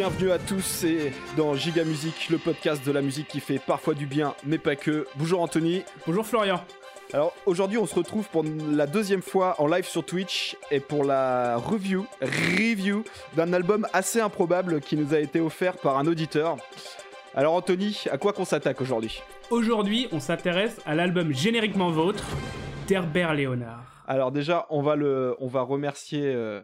Bienvenue à tous et dans Giga Musique, le podcast de la musique qui fait parfois du bien, mais pas que. Bonjour Anthony. Bonjour Florian. Alors aujourd'hui, on se retrouve pour la deuxième fois en live sur Twitch et pour la review, review d'un album assez improbable qui nous a été offert par un auditeur. Alors Anthony, à quoi qu'on s'attaque aujourd'hui? Aujourd'hui, on s'intéresse à l'album génériquement vôtre d'Herbert Léonard. Alors déjà, on va le, on va remercier euh,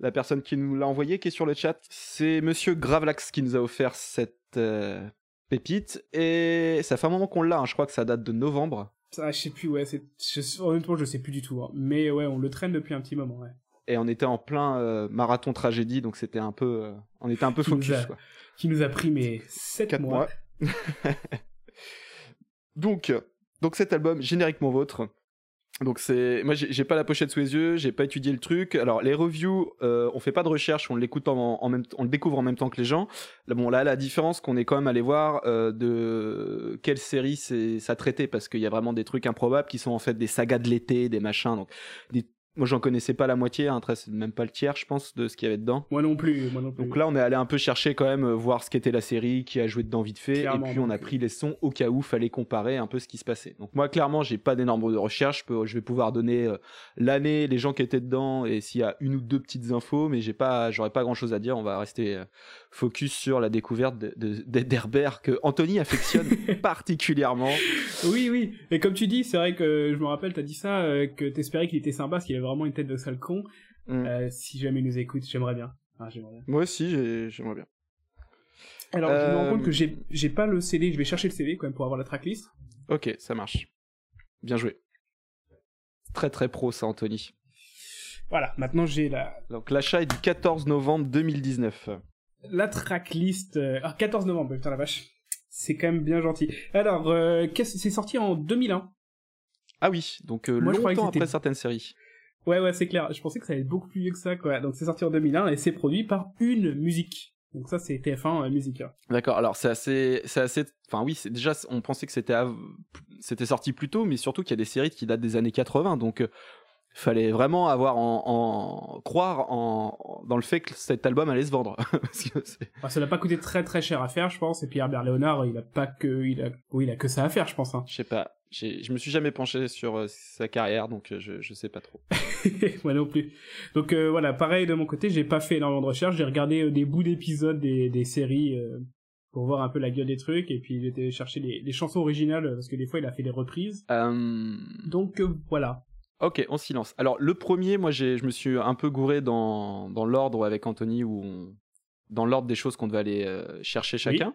la personne qui nous l'a envoyé, qui est sur le chat. C'est Monsieur Gravelax qui nous a offert cette euh, pépite et ça fait un moment qu'on l'a. hein. Je crois que ça date de novembre. Ça, je sais plus, ouais, je- honnêtement, je sais plus du tout. hein. Mais ouais, on le traîne depuis un petit moment, ouais. Et on était en plein euh, marathon tragédie, donc c'était un peu, euh, on était un peu Qui nous focus. a- Quoi. Qui nous a pris, mais 7 Quatre mois. mois. Donc, donc cet album génériquement vôtre. Donc c'est, moi j'ai pas la pochette sous les yeux, j'ai pas étudié le truc. Alors les reviews, euh, on fait pas de recherche, on l'écoute en, en même, on le découvre en même temps que les gens. Bon là la différence qu'on est quand même allé voir euh, de quelle série c'est ça traitait parce qu'il y a vraiment des trucs improbables qui sont en fait des sagas de l'été, des machins. Donc moi j'en connaissais pas la moitié, hein, même pas le tiers je pense de ce qu'il y avait dedans. Moi non plus, moi non plus. Donc là, on est allé un peu chercher quand même, euh, voir ce qu'était la série, qui a joué dedans vite fait, Clairement, et puis on a pris les sons au cas où fallait comparer un peu ce qui se passait. Donc moi, clairement, j'ai pas d'énormes de recherche, je, peux- je vais pouvoir donner euh, l'année, les gens qui étaient dedans, et s'il y a une ou deux petites infos, mais j'ai pas, j'aurais pas grand chose à dire. On va rester euh, focus sur la découverte de- de- de- d'Herbert que Anthony affectionne particulièrement. Oui, oui. Et comme tu dis, c'est vrai que je me rappelle, t'as dit ça, euh, que t'espérais qu'il était sympa, parce qu'il avait vraiment une tête de sale con. Mm. Euh, si jamais il nous écoute, j'aimerais bien. Ah. Moi aussi, j'ai- j'aimerais bien. Alors, je me rends Euh, compte que j'ai, j'ai pas le CD, je vais chercher le CD quand même pour avoir la tracklist. Ok, ça marche. Bien joué. Très très pro ça, Anthony. Voilà, maintenant j'ai la, Donc l'achat est du 14 novembre 2019. La tracklist. euh, Ah, 14 novembre, putain la vache. C'est quand même bien gentil. Alors, euh, c'est sorti en 2001. Ah oui, donc euh, Moi, longtemps après certaines séries. Ouais, ouais, c'est clair. Je pensais que ça allait être beaucoup plus vieux que ça, quoi. Donc, c'est sorti en 2001 et c'est produit par une musique. Donc, ça, c'est TF1 euh, Musique. hein. D'accord, alors c'est assez, c'est assez, enfin oui, c'est déjà, on pensait que c'était, av- c'était sorti plus tôt, mais surtout qu'il y a des séries qui datent des années 80, donc fallait vraiment avoir en, en- croire en, dans le fait que cet album allait se vendre. Parce que Enfin, ça n'a pas coûté très très cher à faire, je pense. Et puis, Herbert Léonard, il a pas que, il a, oui, il a que ça à faire, je pense. Hein. je sais pas, je me suis jamais penché sur euh, sa carrière, donc euh, je, je sais pas trop. Moi non plus. Donc, euh, voilà, pareil de mon côté, j'ai pas fait énormément de recherche. J'ai regardé euh, des bouts d'épisodes des, des séries euh, pour voir un peu la gueule des trucs. Et puis, j'ai été chercher les, les chansons originales parce que des fois, il a fait des reprises. Euh, Donc, euh, voilà. Ok, on silence. Alors le premier, moi j'ai, je me suis un peu gouré dans, dans l'ordre avec Anthony où on- dans l'ordre des choses qu'on devait aller euh, chercher chacun.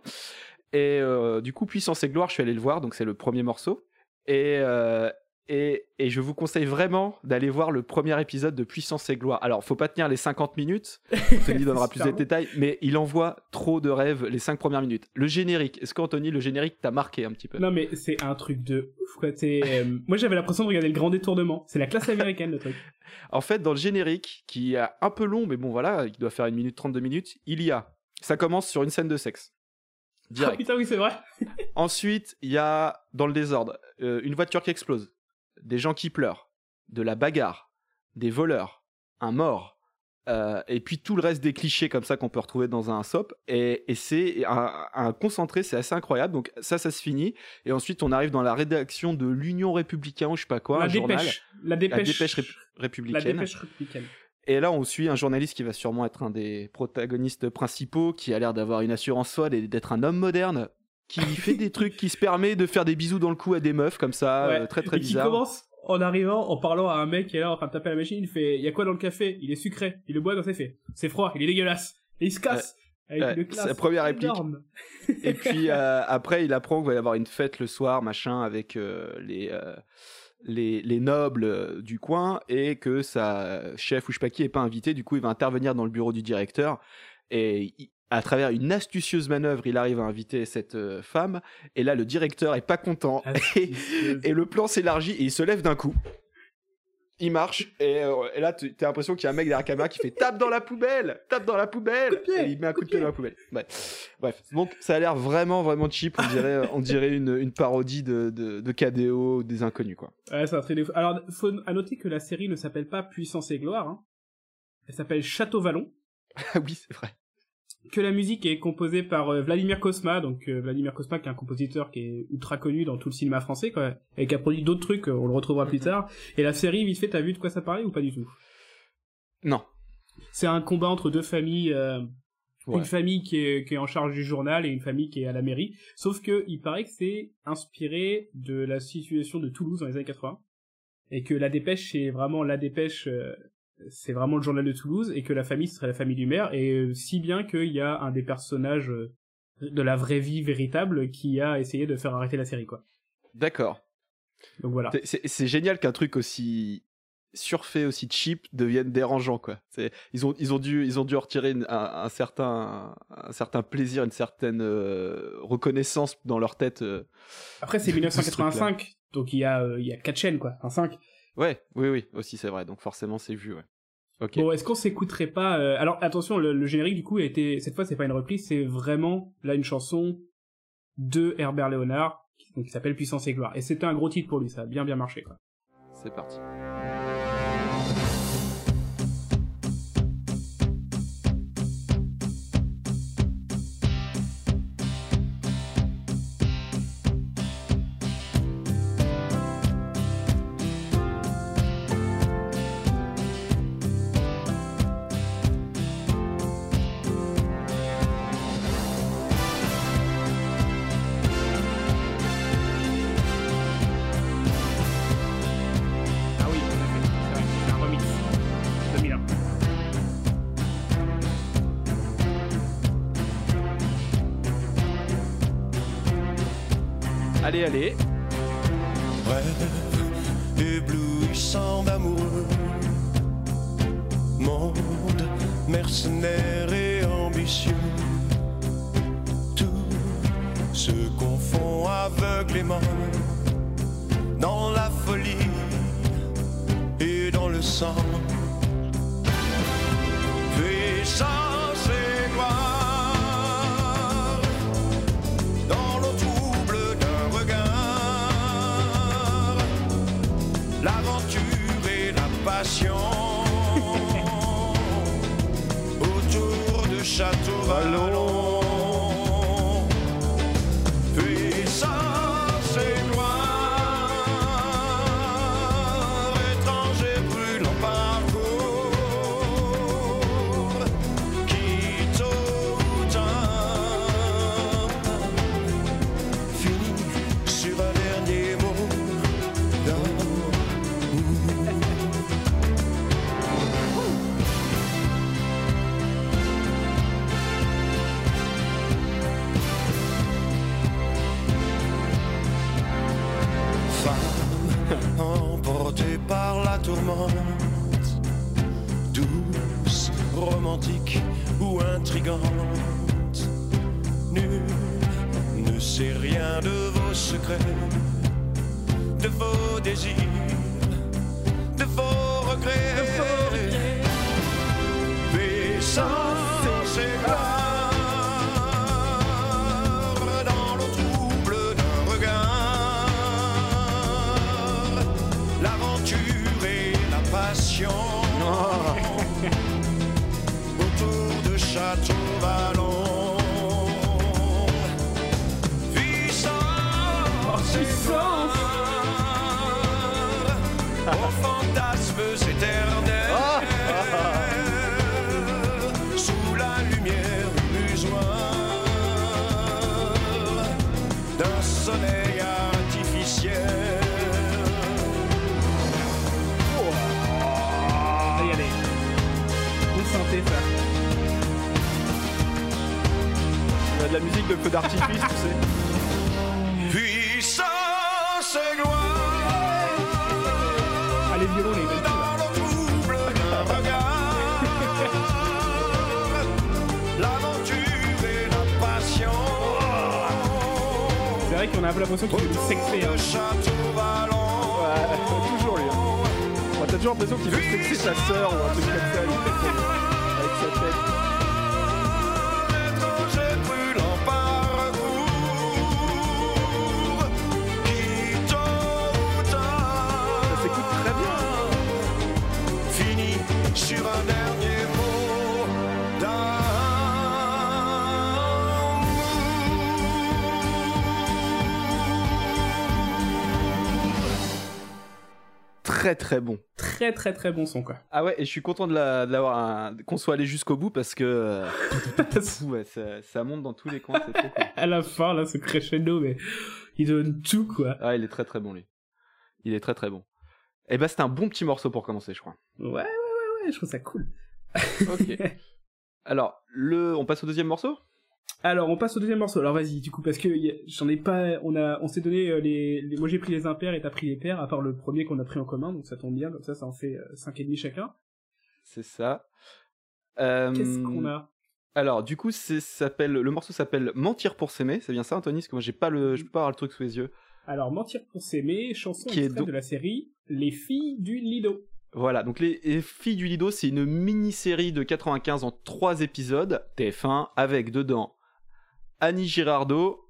Et euh, du coup, Puissance et Gloire, je suis allé le voir, donc c'est le premier morceau. Et, euh, et, et je vous conseille vraiment d'aller voir le premier épisode de Puissance et Gloire. Alors, faut pas tenir les 50 minutes, Anthony donnera plus de détails, mais il envoie trop de rêves les 5 premières minutes. Le générique, est-ce qu'Anthony, le générique t'a marqué un petit peu? Non mais c'est un truc de ouf euh, moi j'avais l'impression de regarder le grand détournement. C'est la classe américaine le truc. En fait, dans le générique, qui est un peu long, mais bon voilà, qui doit faire une minute 32 minutes, il y a. Ça commence sur une scène de sexe. Ah Direct. putain oui c'est vrai. Ensuite, il y a, dans le désordre, euh, une voiture qui explose, des gens qui pleurent, de la bagarre, des voleurs, un mort, euh, et puis tout le reste des clichés comme ça qu'on peut retrouver dans un sop. Et, et c'est un, un concentré, c'est assez incroyable. Donc ça, ça se finit. Et ensuite, on arrive dans la rédaction de l'Union républicaine, ou je sais pas quoi, la un journal. dépêche. La La dépêche. dépêche rép- la républicaine. dépêche républicaine. Et là, on suit un journaliste qui va sûrement être un des protagonistes principaux, qui a l'air d'avoir une assurance folle et d'être un homme moderne, qui fait des trucs, qui se permet de faire des bisous dans le cou à des meufs comme ça, Ouais. euh, très très Et qui bizarre. commence en arrivant, en parlant à un mec qui est là en train de taper à la machine. Il fait, il y a quoi dans le café? Il est sucré. Il le boit comme ça. Il fait, c'est froid. Il est dégueulasse. Et il se casse. Avec ouais, classe la première réplique. Et puis euh, après, il apprend qu'il va y avoir une fête le soir, machin, avec euh, les, euh, les les nobles euh, du coin et que sa chef ou je sais pas qui est pas invité. Du coup, il va intervenir dans le bureau du directeur et il- à travers une astucieuse manœuvre, il arrive à inviter cette euh, femme. Et là, le directeur est pas content. Et, et le plan s'élargit et il se lève d'un coup. Il marche et, euh, et là, tu- t'as l'impression qu'il y a un mec derrière la caméra qui fait tape dans la poubelle, tape dans la poubelle, pied, et il met un coup de pied pied. dans la poubelle. Ouais. Bref, donc ça a l'air vraiment vraiment cheap. On dirait, on dirait une, une parodie de, de, de KDO des inconnus quoi. Ouais, c'est un truc de fou. Alors, faut à noter que la série ne s'appelle pas Puissance et Gloire. hein. Elle s'appelle Château Vallon. Ah oui, c'est vrai. Que la musique est composée par euh, Vladimir Kosma, donc euh, Vladimir Kosma qui est un compositeur qui est ultra connu dans tout le cinéma français, quoi, et qui a produit d'autres trucs, on le retrouvera plus tard. Et la série, vite fait, t'as vu de quoi ça parlait ou pas du tout? Non. C'est un combat entre deux familles, euh, Ouais. une famille qui est, qui est en charge du journal et une famille qui est à la mairie. Sauf que il paraît que c'est inspiré de la situation de Toulouse dans les années 80 et que la dépêche c'est vraiment la dépêche euh, c'est vraiment le journal de Toulouse et que la famille ce serait la famille du maire et euh, si bien qu'il y a un des personnages euh, de la vraie vie véritable qui a essayé de faire arrêter la série quoi. D'accord. Donc voilà. C'est- génial qu'un truc aussi surfait, aussi cheap devienne dérangeant quoi. C'est ils ont ils ont dû ils ont dû en retirer une- un, un certain un certain plaisir, une certaine euh, reconnaissance dans leur tête. euh. Après c'est de ce truc-là. 1985 donc il y a euh, il y a quatre chaînes quoi, enfin cinq. Ouais, oui oui, aussi c'est vrai. Donc forcément c'est vu ouais. Bon, est-ce qu'on s'écouterait pas euh, Alors attention, le, le générique du coup a été cette fois c'est pas une reprise, c'est vraiment là une chanson de Herbert Léonard qui, qui s'appelle Puissance et gloire. Et c'était un gros titre pour lui, ça a bien bien marché quoi. C'est parti. Éblouissant d'amoureux. Monde mercenaire et ambitieux. Tout se confond aveuglément dans la folie et dans le sang. Puissance Château de vos secrets, de vos désirs, de vos regrets. Gloire dans l'eau trouble d'un regard, l'aventure et la passion autour de Château Vallon. Aux fantasmes éternels sous la lumière illusoire d'un soleil artificiel. Vous sentez ça Il y a de la musique de feu d'artifice, tu sais. Puissance un peu l'impression qu'il sexer. Autour Hein. Ouais, toujours lui. hein. Ouais, T'as toujours l'impression qu'il veut sexer sa sœur ou un truc comme ça. Très très bon. Très très très bon son quoi. Ah ouais, et je suis content de la- de l'avoir un- qu'on soit allé jusqu'au bout parce que euh, ouais, ça, ça monte dans tous les coins, c'est trop cool. à la fin là, ce crescendo, mais il donne tout quoi. Ah, il est très très bon lui. Il est très très bon. Et bah c'est un bon petit morceau pour commencer, je crois. Ouais ouais ouais ouais, je trouve ça cool. Ok. Alors, le, on passe au deuxième morceau? Alors on passe au deuxième morceau. Alors vas-y du coup parce que j'en ai pas, on a, on s'est donné euh, les, les- moi j'ai pris les impairs et t'as pris les pairs à part le premier qu'on a pris en commun donc ça tombe bien comme ça ça en fait euh, cinq et demi chacun. C'est ça. Euh, Qu'est-ce qu'on a? Alors, du coup, s'appelle le morceau s'appelle Mentir pour s'aimer. C'est bien ça, Anthony Parce que moi, j'ai pas le, je peux pas avoir le truc sous les yeux. Alors mentir pour s'aimer, chanson Qui est extraite donc- de la série Les filles du Lido. Voilà. Donc, les, les filles du Lido, c'est une mini-série de 95 en trois épisodes TF1 avec dedans Annie Girardot,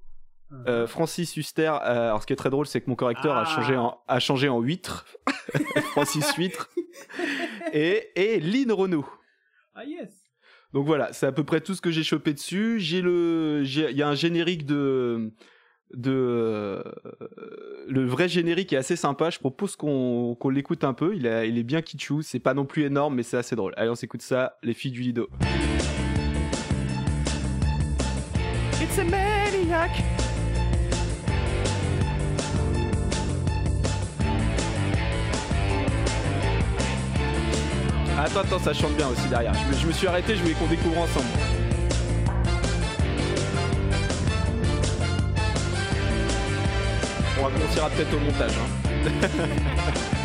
euh, Francis Huster. euh, alors, ce qui est très drôle, c'est que mon correcteur a Ah. changé en a changé en huître. Francis Huître et et Lynn Renault. Ah yes. Donc voilà, c'est à peu près tout ce que j'ai chopé dessus. J'ai le, il y a un générique de, de, euh, le vrai générique est assez sympa. Je propose qu'on l'écoute un peu. Il, a- il est bien kitschou. C'est pas non plus énorme, mais c'est assez drôle. Allez, on s'écoute ça, les filles du Lido. It's a maniac. Attends, attends, ça chante bien aussi derrière. Je me, je me suis arrêté, je voulais qu'on découvre ensemble. On raccourcira peut-être au montage. hein.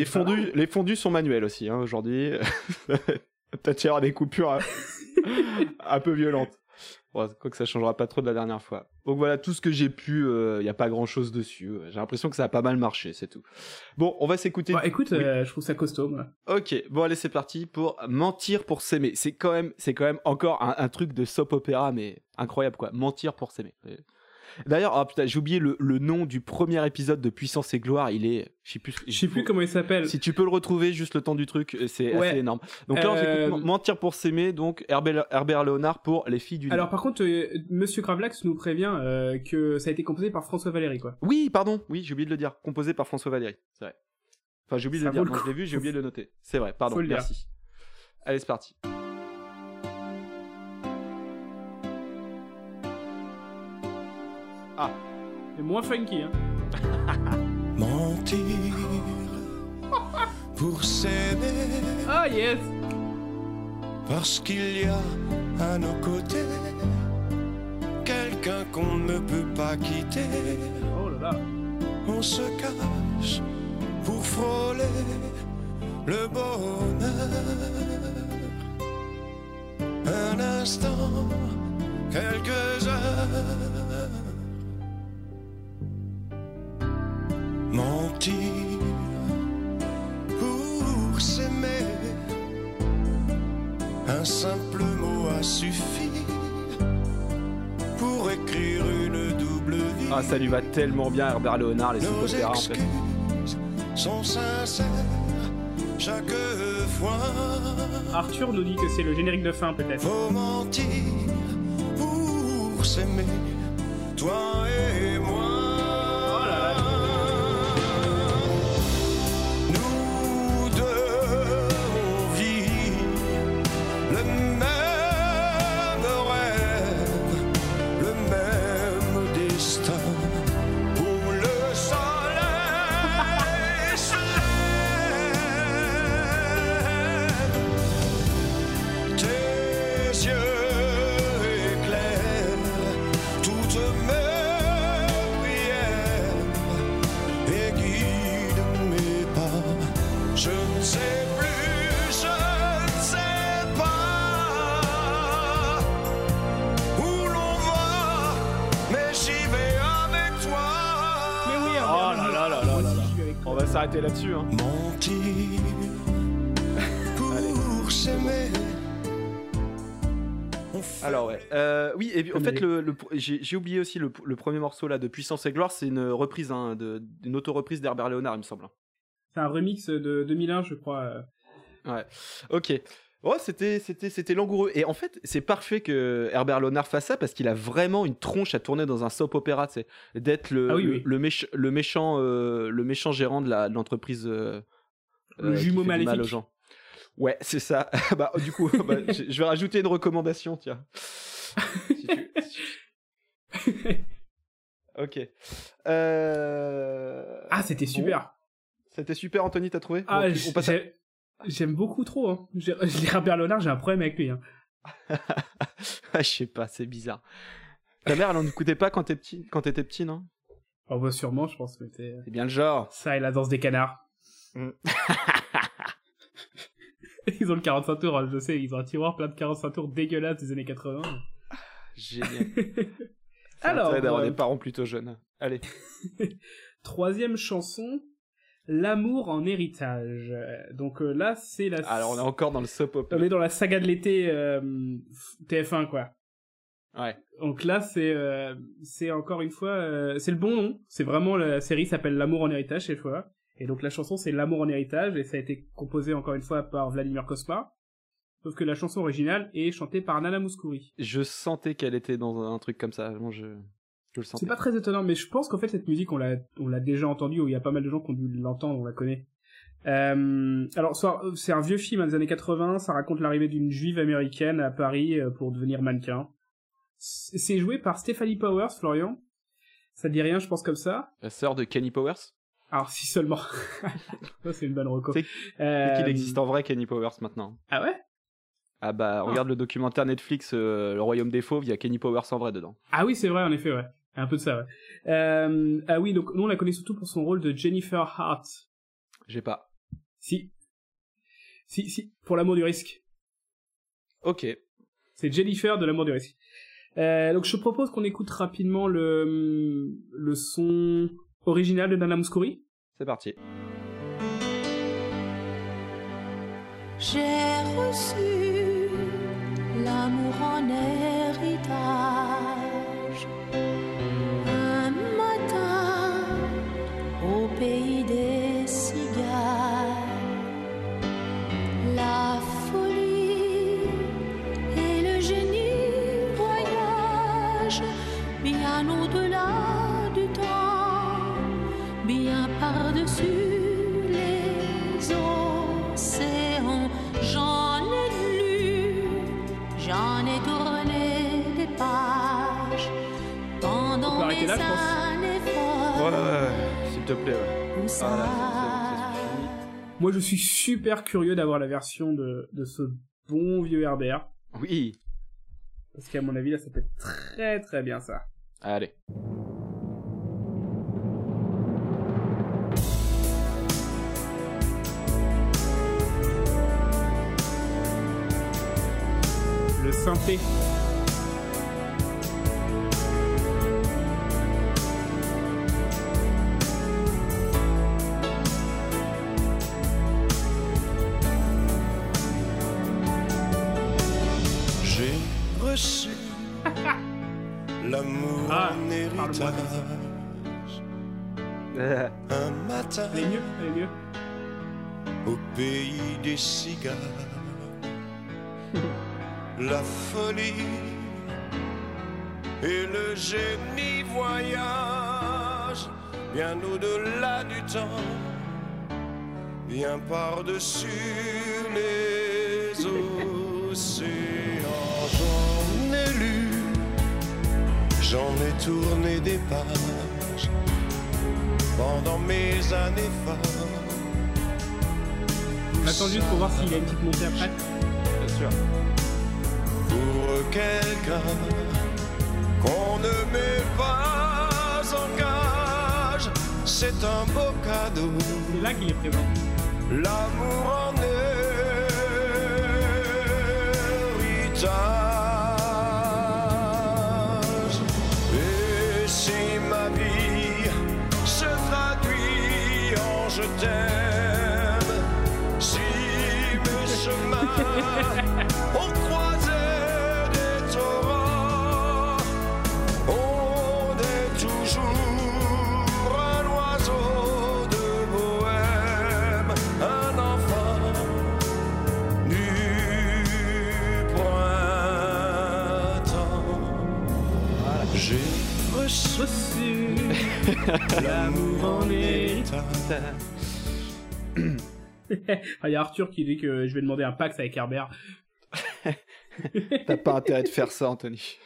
Les fondus, mal. les fondus sont manuels aussi, hein, aujourd'hui. Peut-être y avoir des coupures hein, un peu violentes. Bon, quoi que ça changera pas trop de la dernière fois. Donc voilà, tout ce que j'ai pu, il n'y a pas grand chose dessus. J'ai l'impression que ça a pas mal marché, c'est tout. Bon, on va s'écouter. Bah, écoute, Oui. euh, je trouve ça costaud. moi. Ok, bon allez, c'est parti pour mentir pour s'aimer. C'est quand même, c'est quand même encore un, un truc de soap opéra, mais incroyable quoi. Mentir pour s'aimer. D'ailleurs, putain, j'ai oublié le, le nom du premier épisode de Puissance et Gloire. Il est, je sais plus, Je sais plus comment il s'appelle. si tu peux le retrouver juste le temps du truc, euh, c'est Ouais. assez énorme. Donc là, on Euh, Mentir pour s'aimer, donc Herbert, Herbert Léonard pour Les filles du. Alors par contre, euh, Monsieur Gravelax nous prévient euh, que ça a été composé par François Valéry quoi. Oui, pardon, oui, j'ai oublié de le dire. Composé par François Valéry, c'est vrai. Enfin, j'ai oublié de le dire. je l'ai vu, j'ai oublié de le noter. C'est vrai, pardon, merci. Allez, c'est parti. C'est moins funky hein. Mentir pour s'aimer Ah yes. parce qu'il y a à nos côtés quelqu'un qu'on ne peut pas quitter. Oh là là. On se cache pour frôler le bonheur. Un instant, quelques heures. Mentir pour s'aimer. Un simple mot a suffi pour écrire une double vie. Ah, ça lui va tellement bien, Herbert Léonard, les Nos opéras en fait. excuses sont sincères chaque fois. Arthur nous dit que c'est le générique de fin peut-être. Faut mentir pour s'aimer, toi et s'arrêter là-dessus. Hein. Mentir pour s'aimer, Alors ouais. Euh, oui, et puis, en fait, les- le, le- j'ai oublié aussi le, le premier morceau là de Puissance et Gloire, c'est une reprise, hein, de, une auto-reprise d'Herbert Léonard, il me semble. C'est un remix de 2001, je crois. euh. Ouais. Ok. Oh, c'était, c'était, c'était langoureux. Et en fait, c'est parfait que Herbert Léonard fasse ça parce qu'il a vraiment une tronche à tourner dans un soap opéra, tu sais, d'être le, Ah oui, le, oui. le méch- le méchant, euh, le méchant gérant de la- de l'entreprise. euh, Le euh, jumeau mal maléfique. aux gens. Ouais, c'est ça. bah, du coup, bah, je vais rajouter une recommandation, tiens. Si tu- si tu- Ok. Ah, c'était bon. super. C'était super, Anthony, t'as trouvé? Ah, Bon, on passe à- j'ai- j'aime beaucoup trop. Hein. Herbert Léonard, j'ai un problème avec lui. Hein. Je sais pas, c'est bizarre. Ta mère, elle en écoutait pas quand t'es petit, quand t'étais petit, non? Oh, bah, sûrement, je pense que c'était C'est bien le genre. ça et la danse des canards. Mm. ils ont le 45 tours, hein, je sais, ils ont un tiroir plein de 45 tours dégueulasses des années 80. Génial. C'est Alors, d'avoir euh, des parents plutôt jeunes. Allez. Troisième chanson, L'amour en héritage. Euh, Donc euh, là, c'est la. Alors, on est encore dans le soap opera. on est dans la saga de l'été euh, TF1, quoi. Ouais. Donc là, c'est euh, c'est encore une fois, c'est le bon nom. C'est vraiment la série s'appelle L'amour en héritage cette fois. Et donc la chanson c'est L'amour en héritage et ça a été composé encore une fois par Vladimir Kosma. Sauf que la chanson originale est chantée par Nana Mouskouri. Je sentais qu'elle était dans un truc comme ça. Je. C'est pas très étonnant, mais je pense qu'en fait cette musique on l'a on l'a déjà entendue. Où il y a pas mal de gens qui ont dû l'entendre, on la connaît. Euh, alors soit- c'est un vieux film hein, des années 80. Ça raconte l'arrivée d'une juive américaine à Paris euh, pour devenir mannequin. C'est joué par Stephanie Powers, Florian. Ça te dit rien, je pense comme ça. La sœur de Kenny Powers? Alors si seulement. ça c'est une bonne reco. C'est- Euh, C'est qu'il existe en vrai, Kenny Powers, maintenant. Ah ouais? Ah bah, regarde le documentaire Netflix, euh, Le Royaume des Fauves, il y a Kenny Powers en vrai dedans. Ah oui, c'est vrai, en effet, ouais. Un peu de ça, ouais. Euh, ah oui, donc nous on la connaît surtout pour son rôle de Jennifer Hart. J'ai pas. Si. Si, si, pour l'amour du risque. Ok. C'est Jennifer de l'amour du risque. Euh, donc je propose qu'on écoute rapidement le, le son original de Nana Mouskouri. C'est parti. J'ai reçu l'amour en héritage. Te plaît, ouais. où Ah, là, c'est- c'est- c'est fini. Moi je suis super curieux d'avoir la version de, de ce bon vieux Herbert. Oui. Parce qu'à mon avis là ça peut être très très bien ça. Allez. Le synthé. Matin Elle est mieux, elle est mieux. au pays des cigares. La folie et le génie voyagent bien au-delà du temps, bien par-dessus les océans. J'en ai lu, j'en ai tourné des pages pendant mes années folles. On attend juste pour voir s'il a une petite montée après. bien sûr. pour quelqu'un qu'on ne met pas en gage. C'est un beau cadeau, C'est là qu'il est présent. l'amour en héritage. On croisait des torrents, on est toujours un oiseau de Bohème, un enfant du pointant. J'ai reçu l'amour en lui. Ah, il y a Arthur qui dit que je vais demander un Pax avec Herbert. T'as pas intérêt de faire ça, Anthony.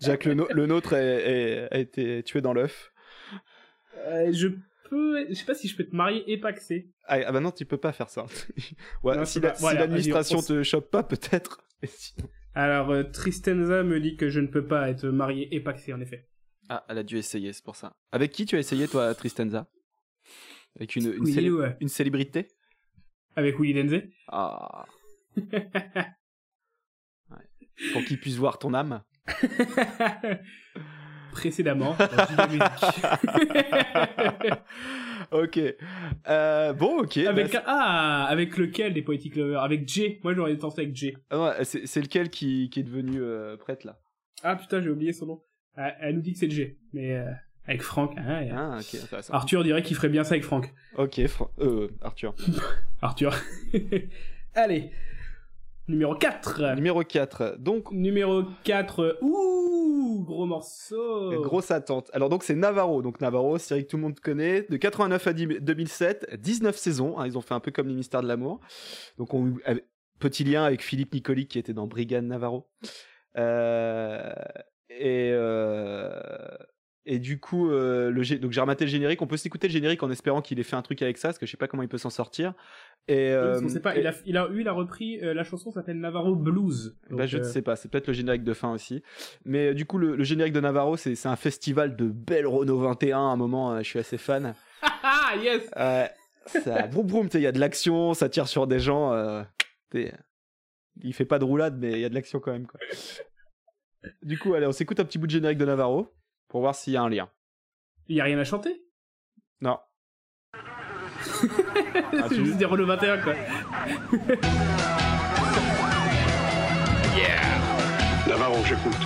Jacques, le, no- le nôtre est- est- a été tué dans l'œuf. Euh, je peux, je sais pas si je peux te marier et paxer. Ah, ah bah non, tu peux pas faire ça. Anthony. Ouais, Non, si la- l'administration on- te chope pas, peut-être. Sinon- Alors, euh, Tristenza me dit que je ne peux pas être marié et paxé, en effet. Ah, elle a dû essayer, c'est pour ça. Avec qui tu as essayé, toi, Tristenza? Avec une, une, Oui, célé- ouais. une célébrité? Avec Willy Denze. Ah. Ouais. Pour qu'il puisse voir ton âme. Précédemment, ok. Euh, bon, ok. avec, bah, ah, avec lequel des Poetic Lovers? Avec Jay. Moi, j'aurais tenté avec Jay. c'est- ah ouais, c'est lequel qui, qui est devenu euh, prêtre, là? Ah, putain, j'ai oublié son nom. Ah, elle nous dit que c'est Jay. Mais, euh, avec Franck. Ah, Ah, ok, intéressant. Arthur dirait qu'il ferait bien ça avec Franck. Ok, euh, Arthur. Arthur. Allez. Numéro 4. Numéro 4. Donc, Numéro 4. Ouh, gros morceau. grosse attente. Alors, donc, c'est Navarro. Donc, Navarro, série que tout le monde connaît. De 89 à 10 2007, 19 saisons. hein, ils ont fait un peu comme les Mystères de l'amour. Donc, on, avec- petit lien avec Philippe Nicoli qui était dans Brigade Navarro. Euh, et, euh, et du coup, euh, le, donc j'ai rematé le générique. On peut s'écouter le générique en espérant qu'il ait fait un truc avec ça, parce que je sais pas comment il peut s'en sortir. Et, euh, sait pas, et- il a, il a, il a repris, euh, la chanson s'appelle Navarro Blues. bah, Donc, je ne euh, sais pas, c'est peut-être le générique de fin aussi. Mais du coup, le, le générique de Navarro, c'est un festival de belle Renault 21. À un moment, je suis assez fan. Ah, yes Ouais, ça broum broum, il y a de l'action, ça tire sur des gens. il fait pas de roulade, mais il y a de l'action quand même. Quoi. Du coup, allez, on s'écoute un petit bout de générique de Navarro pour voir s'il y a un lien. Il y a rien à chanter? Non. Ah, C'est tu- juste des Renault 21, quoi. Navarro, j'écoute.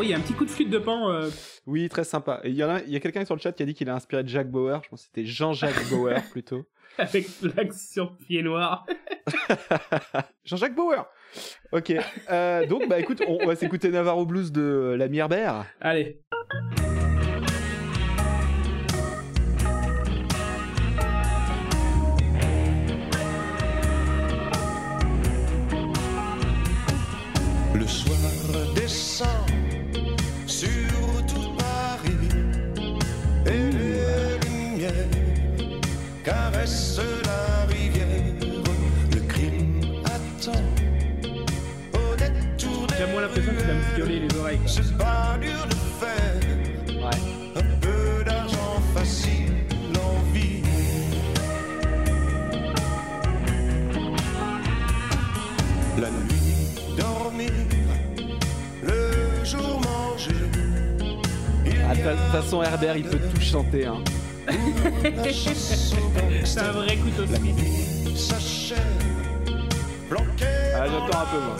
Oui, il y a un petit coup de flûte de pan. euh, Oui, très sympa. Il y, en a- il y a quelqu'un sur le chat qui a dit qu'il a inspiré de Jack Bauer. Je pense que c'était Jean-Jacques Bauer plutôt. avec l'action pied noir. Jean-Jacques Bauer. Ok. Euh, donc, bah écoute, on, on va s'écouter Navarro Blues de euh, la Herbert. Allez. Le soir descend violer les oreilles. quoi. Ce pas dur de faire, Ouais. un peu d'argent facile, l'envie. La nuit dormir, le jour manger. Ah, de toute façon, Herbert, il peut tout chanter. Hein. C'est un vrai couteau La suisse. Ah, dans j'attends un peu, moi.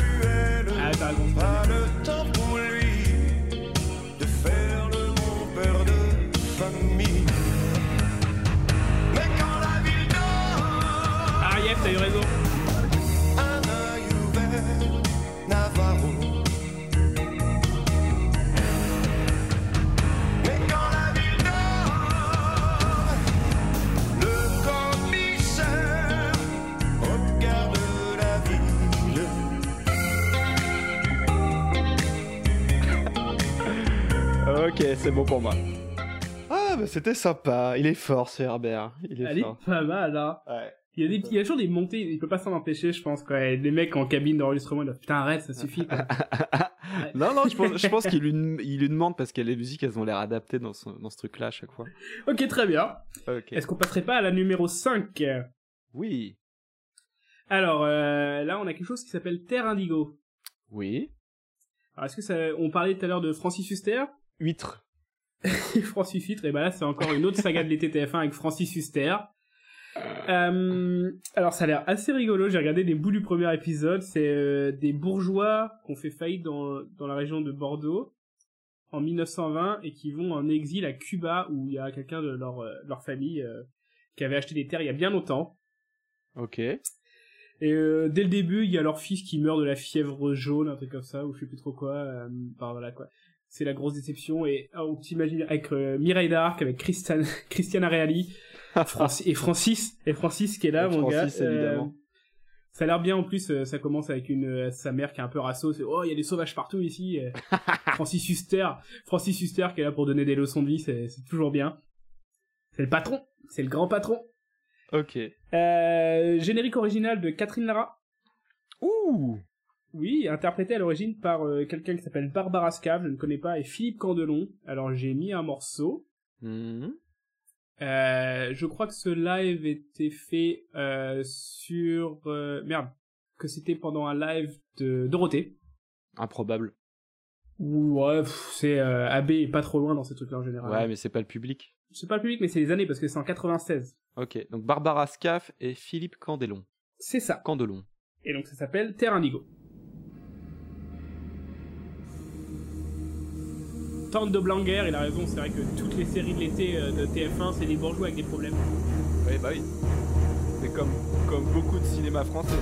Pas le temps pour lui de faire le bon père de famille. Mais quand la ville dort, Ah, t'as eu raison. C'est bon pour moi. Ah, bah c'était sympa. Il est fort, ce Herbert. Il est Elle est fort. pas mal, hein. Ouais. Il y, a des, il y a toujours des montées, il peut pas s'en empêcher, je pense, quoi. Et les mecs en cabine d'enregistrement, ils doivent, putain, arrête, ça suffit, quoi. non, non, je pense, je pense qu'il lui, il lui demande parce que les musiques, elles ont l'air adaptées dans ce, dans ce truc-là à chaque fois. ok, très bien. Ok. Est-ce qu'on passerait pas à la numéro 5 Oui. Alors, euh, là, on a quelque chose qui s'appelle Terre Indigo. Oui. Alors, est-ce que ça, on parlait tout à l'heure de Francis Huster? Huître. Francis Huître, et ben là c'est encore une autre saga de l'été TF1 avec Francis Huster. Euh, alors ça a l'air assez rigolo, j'ai regardé des bouts du premier épisode, c'est euh, des bourgeois qui ont fait faillite dans, dans la région de Bordeaux en 1920 et qui vont en exil à Cuba où il y a quelqu'un de leur, euh, leur famille qui avait acheté des terres il y a bien longtemps. Ok. Et dès le début, il y a leur fils qui meurt de la fièvre jaune, un truc comme ça, ou je sais plus trop quoi. Enfin, voilà quoi. C'est la grosse déception. Et oh, t'imagines avec euh, Mireille Darc, avec Christian, Christiana Reali, Franci- et Francis, et Francis qui est là, Et mon Francis, gars. Euh, évidemment. ça a l'air bien en plus. euh, ça commence avec une euh, sa mère qui est un peu rasso. C'est oh il y a des sauvages partout ici. euh. Francis Huster, Francis Huster qui est là pour donner des leçons de vie. C'est toujours bien. C'est le patron. C'est le grand patron. Ok. Euh, générique original de Catherine Lara. Ouh. Oui, interprété à l'origine par euh, quelqu'un qui s'appelle Barbara Scav, je ne connais pas, et Philippe Candelon. Alors j'ai mis un morceau. Mhm. Euh, je crois que ce live était fait euh, sur... merde, que c'était pendant un live de Dorothée. Improbable. Ou ouais, c'est AB est pas trop loin dans ces trucs-là en général. Ouais, mais c'est pas le public. C'est pas le public, mais c'est les années parce que c'est en 96. Ok. Donc Barbara Scaff et Philippe Candelon. C'est ça. Candelon. Et donc ça s'appelle Terre Indigo. Tante de Blanger, il a raison, c'est vrai que toutes les séries de l'été euh, de TF1, c'est des bourgeois avec des problèmes. Oui, bah oui. C'est comme, comme beaucoup de cinéma français.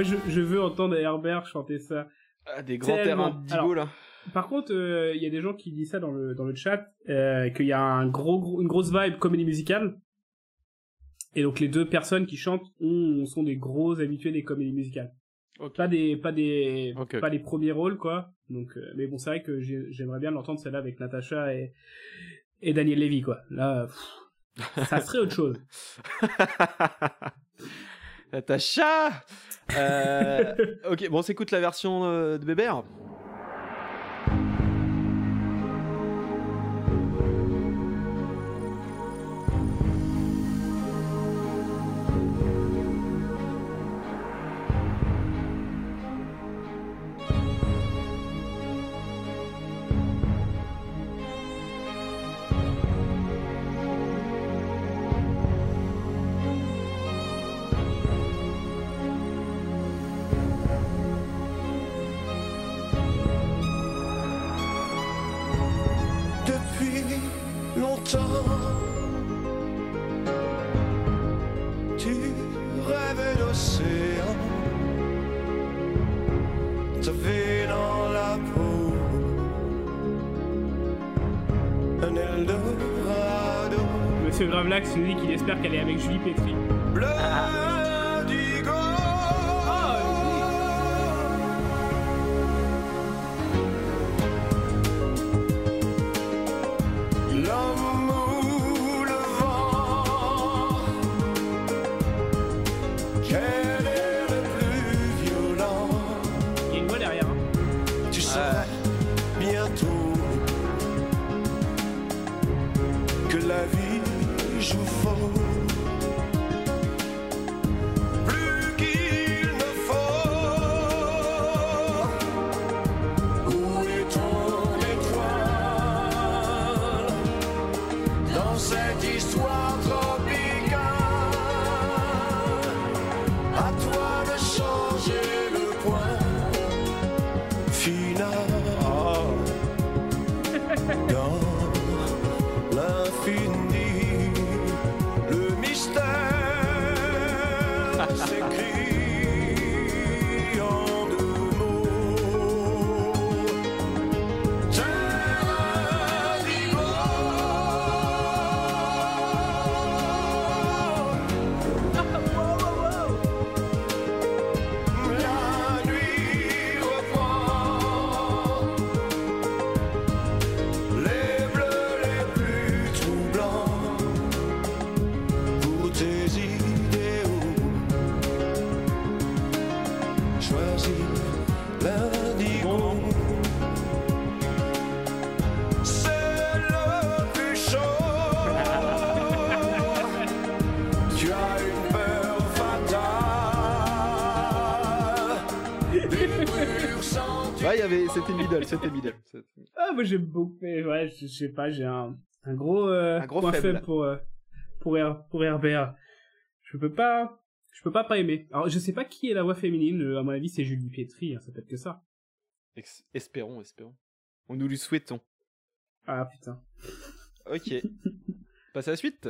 Moi, je, je veux entendre Herbert chanter ça. Ah, des grands terrains Alors, d'Igo, là. Par contre, euh, il y a des gens qui disent ça dans le, dans le chat, euh, qu'il y a un gros, gros- une grosse vibe comédie musicale. Et donc les deux personnes qui chantent ont- sont des gros habitués des comédies musicales. Pas des, pas des, pas les premiers rôles, quoi. Donc, euh, mais bon, c'est vrai que j'ai- j'aimerais bien l'entendre celle-là avec Natacha et, et Daniel Levy, quoi. Là, pff, ça serait autre chose. Natacha Ok, bon, on s'écoute la version euh, de Bébert. Moi j'aime beaucoup, mais ouais, je, je sais pas, j'ai un, un gros, euh, Un gros point faible. faible pour, euh, pour, R, pour RBR. Je peux pas, je peux pas pas aimer. Alors, je sais pas qui est la voix féminine, euh, à mon avis c'est Julie Pietri, hein, ça peut être que ça. Ex- Espérons, espérons. On nous lui souhaitons. Ah putain. Ok. Passe à la suite.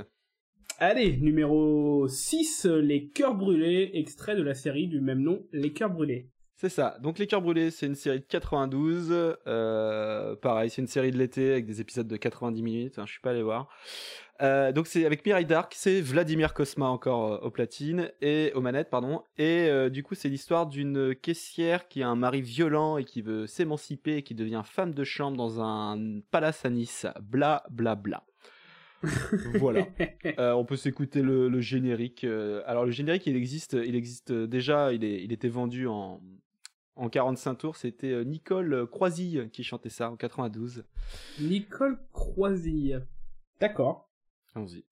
Allez, numéro 6, euh, Les Cœurs Brûlés, extrait de la série du même nom, Les Cœurs Brûlés. C'est ça. Donc Les Cœurs Brûlés, c'est une série de 92. Euh, pareil, c'est une série de l'été avec des épisodes de 90 minutes. hein, je suis pas allé voir. Euh, donc c'est avec Mirai Dark, c'est Vladimir Kosma encore euh, aux platines et aux manettes, pardon. Et euh, du coup, c'est l'histoire d'une caissière qui a un mari violent et qui veut s'émanciper et qui devient femme de chambre dans un palace à Nice. Bla bla bla. voilà. Euh, on peut s'écouter le, le générique. alors le générique, il existe, il existe déjà. Il, est, il était vendu en, en 45 tours. C'était euh, Nicole Croisille qui chantait ça en 92. Nicole Croisille. D'accord. Allons-y.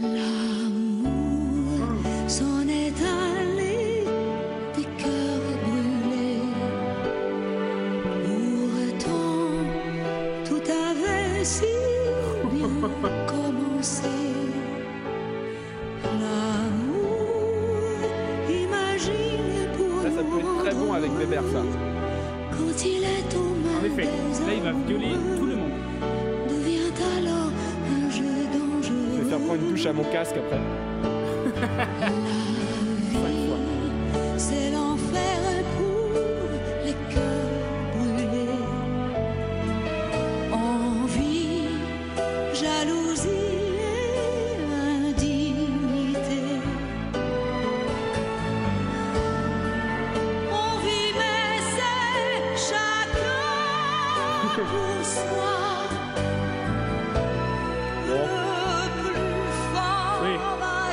L'amour s'en est allé des cœurs brûlés. Pourtant, tout avait si bien commencé. Avec Bébert, ça. Quand il est aux mains En effet, là il va violer tout le monde. devient alors un jeu dangereux. Je vais faire prendre une touche à mon casque après.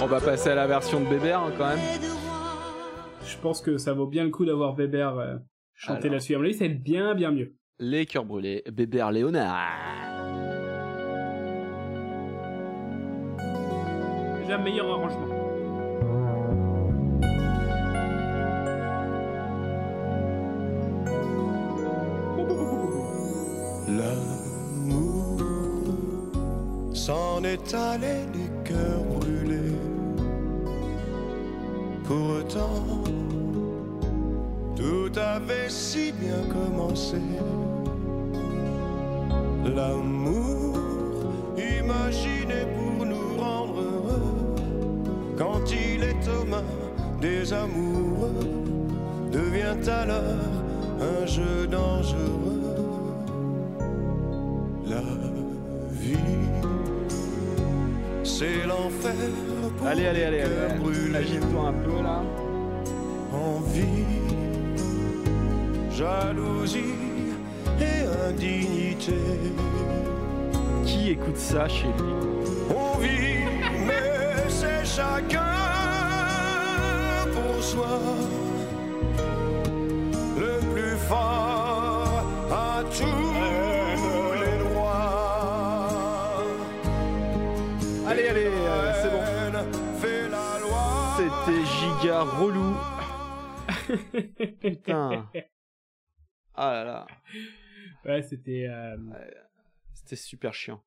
On va passer à la version de Bébert hein, quand même. Je pense que ça vaut bien le coup d'avoir Weber euh, chanter là-dessus. À mon avis, être bien, bien mieux. Les cœurs brûlés, Bébert Léonard. Déjà, meilleur arrangement. L'amour s'en est allé des cœurs Pourtant, tout avait si bien commencé. L'amour imaginé pour nous rendre heureux. Quand il est aux mains des amoureux, devient alors un jeu dangereux. La vie, c'est l'enfer. Allez, allez, allez, allez. brûlés. Agite-toi un peu là. Envie, jalousie et indignité. Qui écoute ça chez lui? On vit, mais c'est chacun pour soi. Le plus fort gars relou. Putain. Ah là là. Ouais, c'était. euh, C'était super chiant.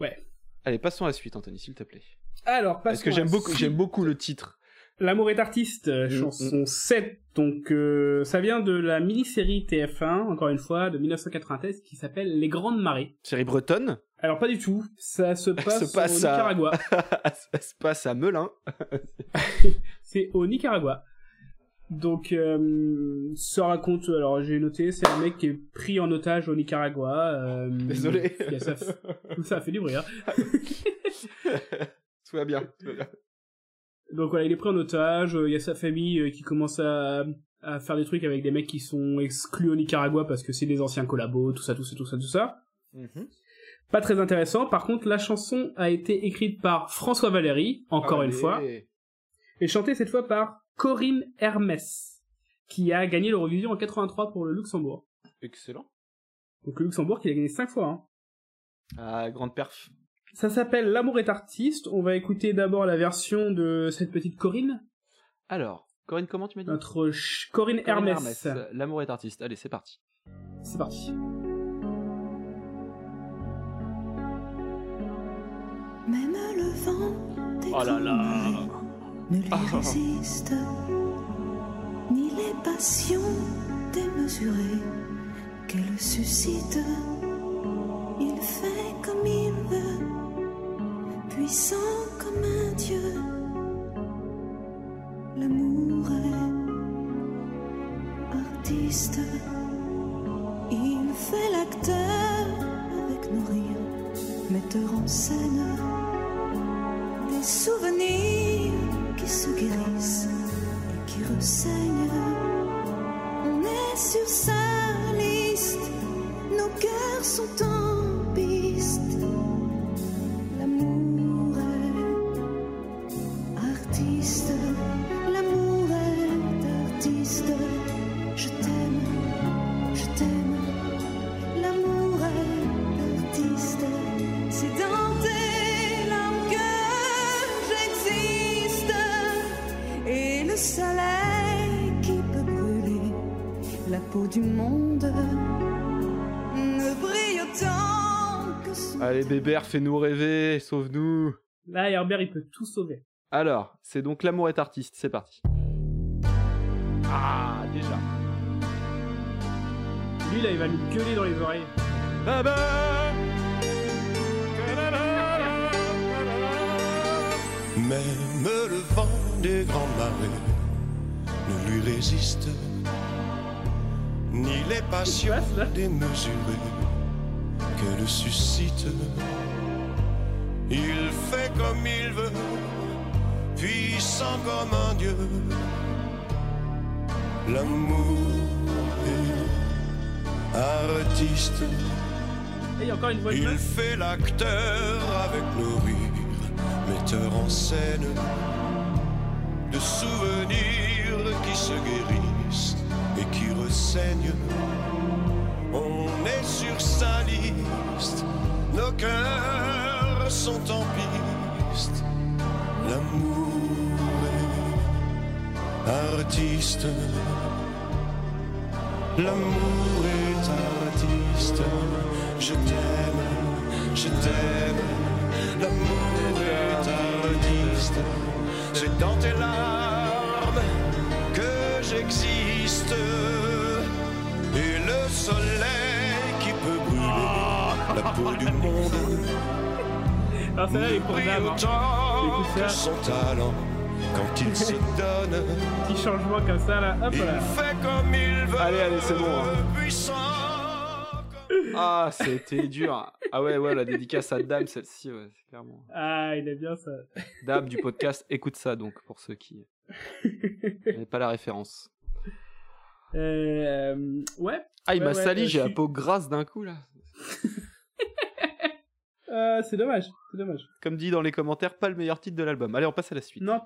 Ouais. Allez, passons à la suite, Anthony, s'il te plaît. Alors, Parce que j'aime beaucoup, j'aime beaucoup le titre. L'amour est artiste, euh, Mm, chanson 7. Donc, euh, ça vient de la mini-série TF1, encore une fois, de 1993, qui s'appelle Les Grandes Marées. Série bretonne? Alors, pas du tout. Ça se passe, se passe au à- Nicaragua. Ça se passe à Melun. C'est au Nicaragua. Donc, euh, ça raconte, alors j'ai noté, c'est un mec qui est pris en otage au Nicaragua. euh, Désolé. ça, ça a fait du bruit, hein. Tout va bien. tout va bien. Donc voilà, il est pris en otage, il y a sa famille euh, qui commence à, à faire des trucs avec des mecs qui sont exclus au Nicaragua parce que c'est des anciens collabos, tout ça, tout ça, tout ça, tout ça. Mhm. Pas très intéressant. Par contre, la chanson a été écrite par François Valéry, encore une fois, et chantée cette fois par Corinne Hermès, qui a gagné l'Eurovision en 83 pour le Luxembourg. Excellent. Donc le Luxembourg qui a gagné 5 fois. Hein. Ah, grande perf. Ça s'appelle L'amour est artiste. On va écouter d'abord la version de cette petite Corinne, Alors, Corinne, comment tu m'as dit? Notre ch- Corinne, Corinne Hermès. L'amour est artiste. Allez, c'est parti. C'est parti. Même le vent des Oh là là. ne lui Ah. résiste, ni les passions démesurées qu'elle suscite. Il fait comme il veut, puissant comme un dieu. L'amour est artiste. Il fait l'acteur avec nos rires, metteur en scène des souvenirs qui se guérissent et qui renseignent. Bébert, fais-nous rêver, sauve-nous. Là, Herbert, il peut tout sauver. Alors, c'est donc L'amour est artiste. C'est parti. Ah, déjà. Lui, là, il va nous gueuler dans les oreilles. Même le vent des grandes marées ne lui résiste, ni les passions démesurées qu'elle suscite. Il fait comme il veut, puissant comme un dieu. L'amour est artiste. Et il encore une fait l'acteur avec nos rires, metteur en scène de souvenirs qui se guérissent et qui renseignent. Sur sa liste, nos cœurs sont en piste. L'amour est artiste. L'amour est artiste. Je t'aime, je t'aime. L'amour est artiste. C'est dans tes larmes que j'existe. Et le soleil la peau du monde. Alors, celle-là, elle est pour Dame. hein. que son talent quand il se donne. Petit changement comme ça, là. Hop Il là. fait comme il veut. Allez, allez, c'est bon, hein. Puissant. Ah, c'était dur. Ah ouais, ouais, la dédicace à Dame, celle-ci, ouais, c'est clairement. Ah, il est bien ça. Dame du podcast, écoute ça donc, pour ceux qui n'avaient pas la référence. Euh, ouais. Ah, il Ouais, m'a ouais, sali, euh, j'ai je la suis- peau grasse d'un coup là. Euh, c'est dommage. C'est dommage. Comme dit dans les commentaires, pas le meilleur titre de l'album. Allez, on passe à la suite. Non,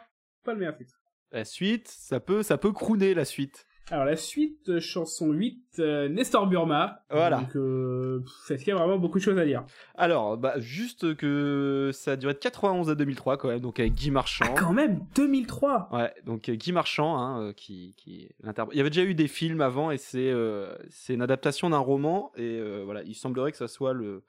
pas le meilleur titre. La suite, ça peut, ça peut crooner la suite. Alors la suite, euh, chanson 8, euh, Nestor Burma. Voilà. Donc, euh, pff, est-ce qu'il y a vraiment beaucoup de choses à dire Alors, bah, juste que ça a duré de 91 à 2003 quand même, donc avec Guy Marchand. Ah, quand même 2003 Ouais, donc Guy Marchand, hein, qui, qui est l'interprète. Il y avait déjà eu des films avant et c'est euh, c'est une adaptation d'un roman et voilà, il semblerait que ça soit le,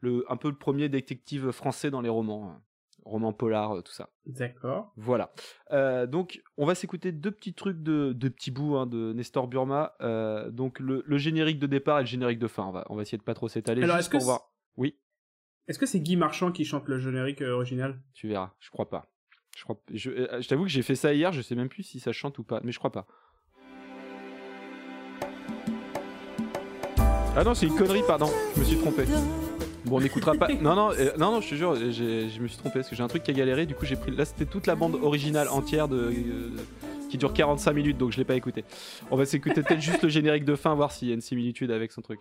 le un peu le premier détective français dans les romans, hein. romans polar, euh, tout ça. D'accord. Voilà. Euh, donc, on va s'écouter deux petits trucs de deux petits bouts hein, de Nestor Burma. Euh, donc, le, le générique de départ et le générique de fin. On va, on va essayer de pas trop s'étaler. Alors, juste est-ce que pour voir. Oui, Est-ce que c'est Guy Marchand qui chante le générique original? Tu verras. Je crois pas. Je crois. Je, je t'avoue que j'ai fait ça hier. Je sais même plus si ça chante ou pas, mais je crois pas. Ah non, c'est une connerie, pardon. Je me suis trompé. Bon, on n'écoutera pas. Non, non, euh, non, non, je te jure, je me suis trompé parce que j'ai un truc qui a galéré. Du coup, j'ai pris. Là, c'était toute la bande originale entière de. euh, qui dure 45 minutes, donc je l'ai pas écouté. On va s'écouter peut-être juste le générique de fin, voir s'il y a une similitude avec son truc.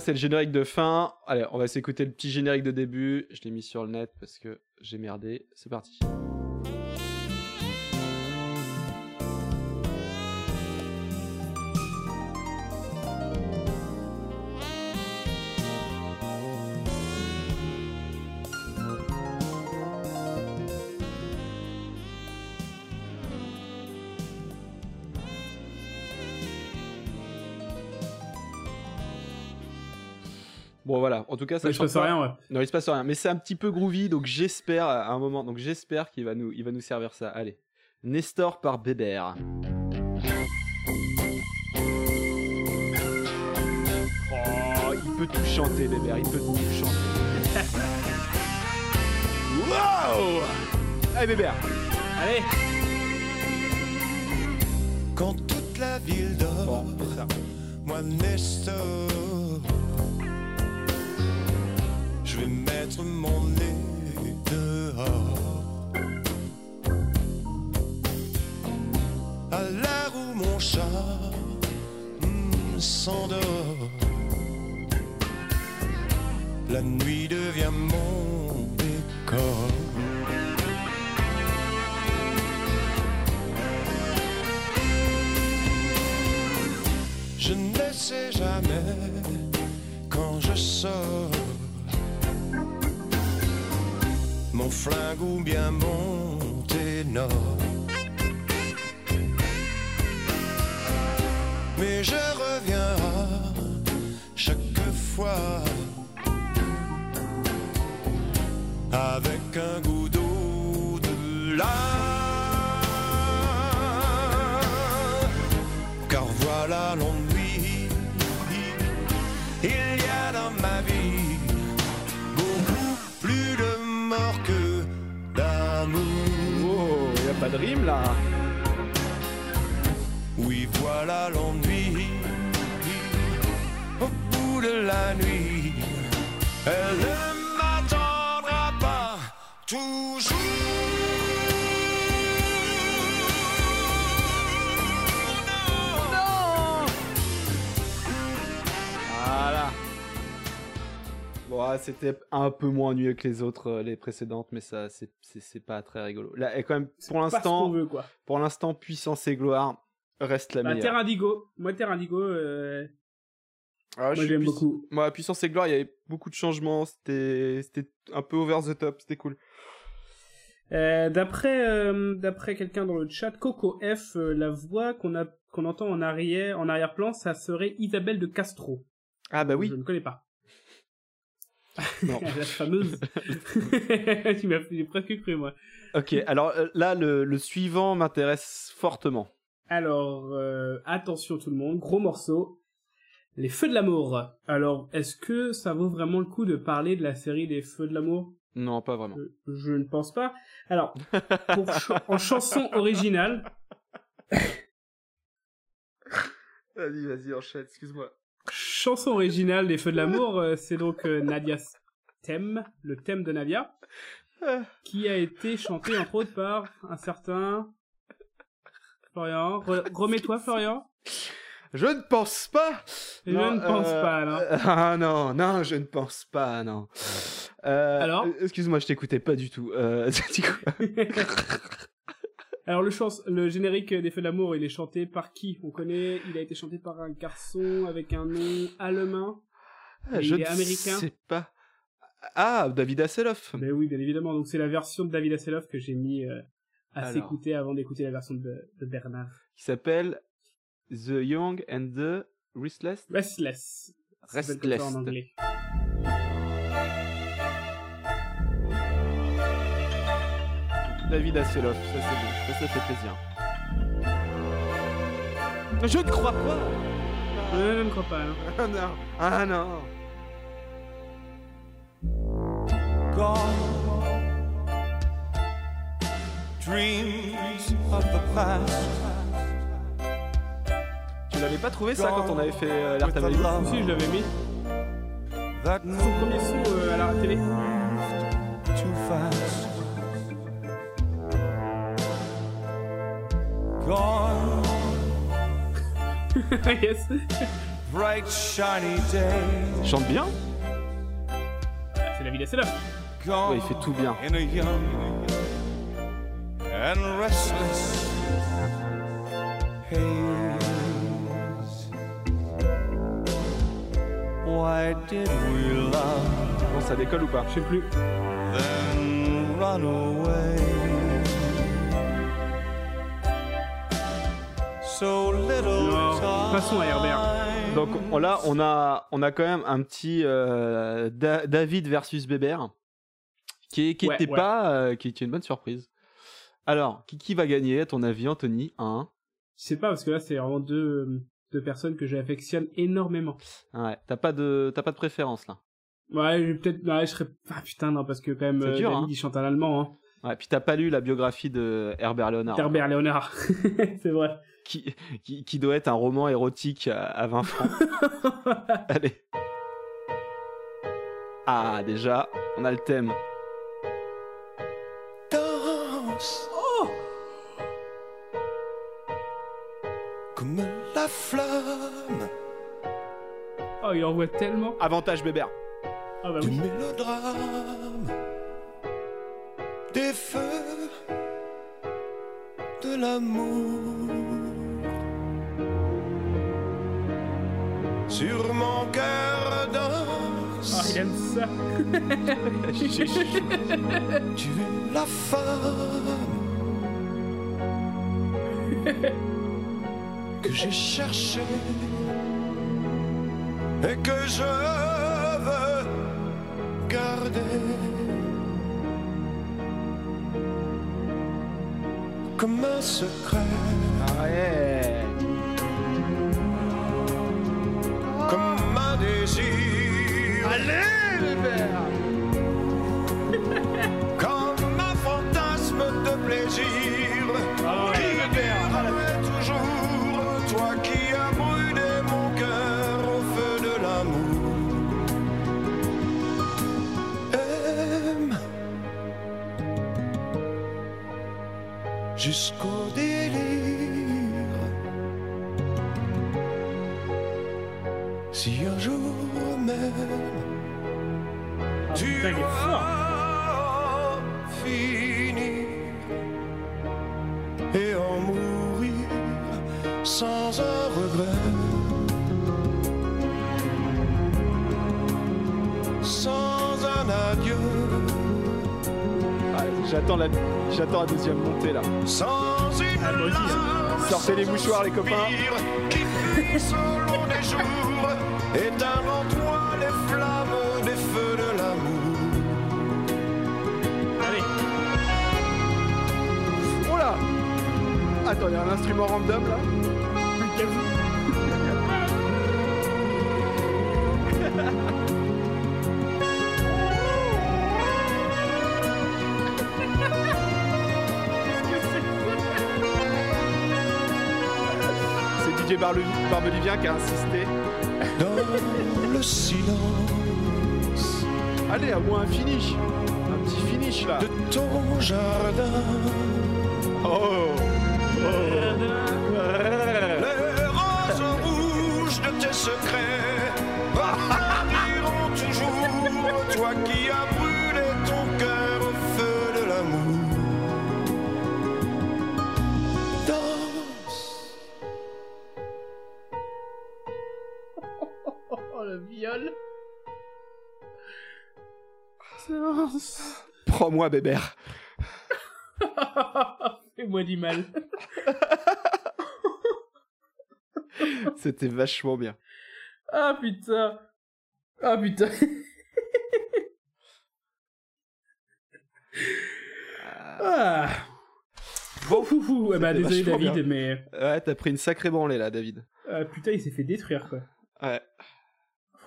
C'est le générique de fin. Allez, on va s'écouter le petit générique de début. Je l'ai mis sur le net parce que j'ai merdé. C'est parti. Bon voilà, en tout cas ça Ouais, Je chante passe pas. rien, ouais. Non, il se passe rien, mais c'est un petit peu groovy, donc j'espère à un moment, donc j'espère qu'il va nous, il va nous servir ça. Allez, Nestor par Bébert. Oh, il peut tout chanter, Bébert, il peut tout chanter. wow Allez, Bébert. Allez Quand toute la ville dort, Bon, moi Nestor, vais mettre mon nez dehors. À l'heure où mon chat hmm, s'endort, la nuit devient mon décor. Je ne sais jamais quand je sors mon flingue ou bien mon ténor. Mais je reviens chaque fois avec un goût d'eau de là. Car voilà l'ennui, Rime là. Oui, voilà l'ennui. Au bout de la nuit, elle ne m'attendra pas toujours. Ah, c'était un peu moins ennuyeux que les autres, euh, les précédentes, mais ça, c'est- pas très rigolo. Là, et quand même, pour l'instant, pour l'instant, puissance et gloire reste la Bah, meilleure. Terre Indigo. Moi, Terre Indigo, euh, Ah, je moi j'aime beaucoup. Moi, puissance et gloire, il y avait beaucoup de changements. C'était, c'était un peu over the top. C'était cool. Euh, d'après euh, d'après quelqu'un dans le chat, Coco F, euh, la voix qu'on a qu'on entend en arrière en arrière-plan, ça serait Isabelle de Castro. Ah bah oui. Je ne connais pas. Non. la fameuse. tu m'as presque cru moi. Ok. Alors euh, là, le, le suivant m'intéresse fortement. Alors euh, attention tout le monde, gros morceau. Les Feux de l'amour. Alors, est-ce que ça vaut vraiment le coup de parler de la série des Feux de l'amour? Non, pas vraiment. Euh, Je ne pense pas. Alors, pour ch- en chanson originale, Vas-y, vas-y, enchaîne, excuse-moi. Chanson originale des Feux de l'amour, euh, c'est donc euh, Nadia's thème, le thème de Nadia, qui a été chanté entre autres par un certain Florian. Re- Remets-toi, Florian. Je ne pense pas Je ne pense pas, non. euh, Ah non, non, je ne pense pas, non. Euh, Alors euh, Excuse-moi, je t'écoutais pas du tout. Euh, Alors le, générique des Feux de l'amour, il est chanté par qui? On connaît, il a été chanté par un garçon avec un nom allemand. Et Je il est américain sais pas. Ah, David Hasselhoff. Mais oui, bien évidemment. Donc c'est la version de David Hasselhoff que j'ai mis euh, à Alors. s'écouter avant d'écouter la version de, de Bernard. Qui s'appelle The Young and the Restless. Restless. Ça Restless. en anglais. David Hasselhoff, ça c'est bon, ça, ça fait plaisir. Je ne crois pas Euh, je ne crois pas. hein. Ah non Ah non gone. Dreams of the past. Tu l'avais pas trouvé ça quand on avait fait euh, l'Art Si, je l'avais mis. Son premier son euh, à la télé. yes. bright shiny day. Chante bien C'est Hasselhoff. Gone Ouais, il fait tout bien. in a young and restless haze. Why did we love? Bon, ça décolle ou pas? Je sais plus. then run away? Non, passons à Herbert. Donc on- là, on a, on a quand même un petit euh, Da- David versus Bébert, qui, qui Ouais, était ouais. pas, euh, qui était une bonne surprise. Alors, qui, qui va gagner à ton avis, Anthony? Hein Je sais pas, parce que là, c'est vraiment deux, euh, deux personnes que j'affectionne énormément. Ouais, t'as pas de, t'as pas de préférence là. Ouais, je- peut-être, ouais, je serais, ah putain, non, parce que quand même, C'est euh, dur, David, hein. il chante en allemand, hein. Ouais, puis t'as pas lu la biographie de Herbert Léonard, Herbert Léonard. c'est vrai. Qui, qui, qui doit être un roman érotique à, à 20 francs. Allez. Ah, déjà, on a le thème. danse comme la flamme Oh, il envoie tellement. Avantage Bébert. Ah bah du oui. mélodrame des feux de l'amour sur mon cœur Ah, danse il aime ça. tu es la femme que j'ai cherchée et que je veux garder comme un secret, Ouais. Désir. Allez, Comme un fantasme de plaisir qui durerait toujours, toi qui as brûlé mon cœur au feu de l'amour. Aime jusqu'au. J'attends la, j'attends la deuxième montée là. sans une Ah, aussi, hein. larme Sortez les mouchoirs, les copains. Qui fuit des jours, en toi les flammes des feux de l'amour. Allez. Oh là Attends, il y a un instrument random là Barbelivien qui a insisté. Dans le silence Allez, à moins un finish. Un petit finish là. de ton jardin, Oh. les roses rouges de tes secrets toujours. Toi qui as Prends-moi, bébert. Fais-moi du mal. C'était vachement bien. Ah putain. Ah putain. ah. Bon, Fou, fou. Eh C'était désolé David, mais Ouais, t'as pris une sacrée branlée là, David. ah, putain, il s'est fait détruire quoi. Ouais.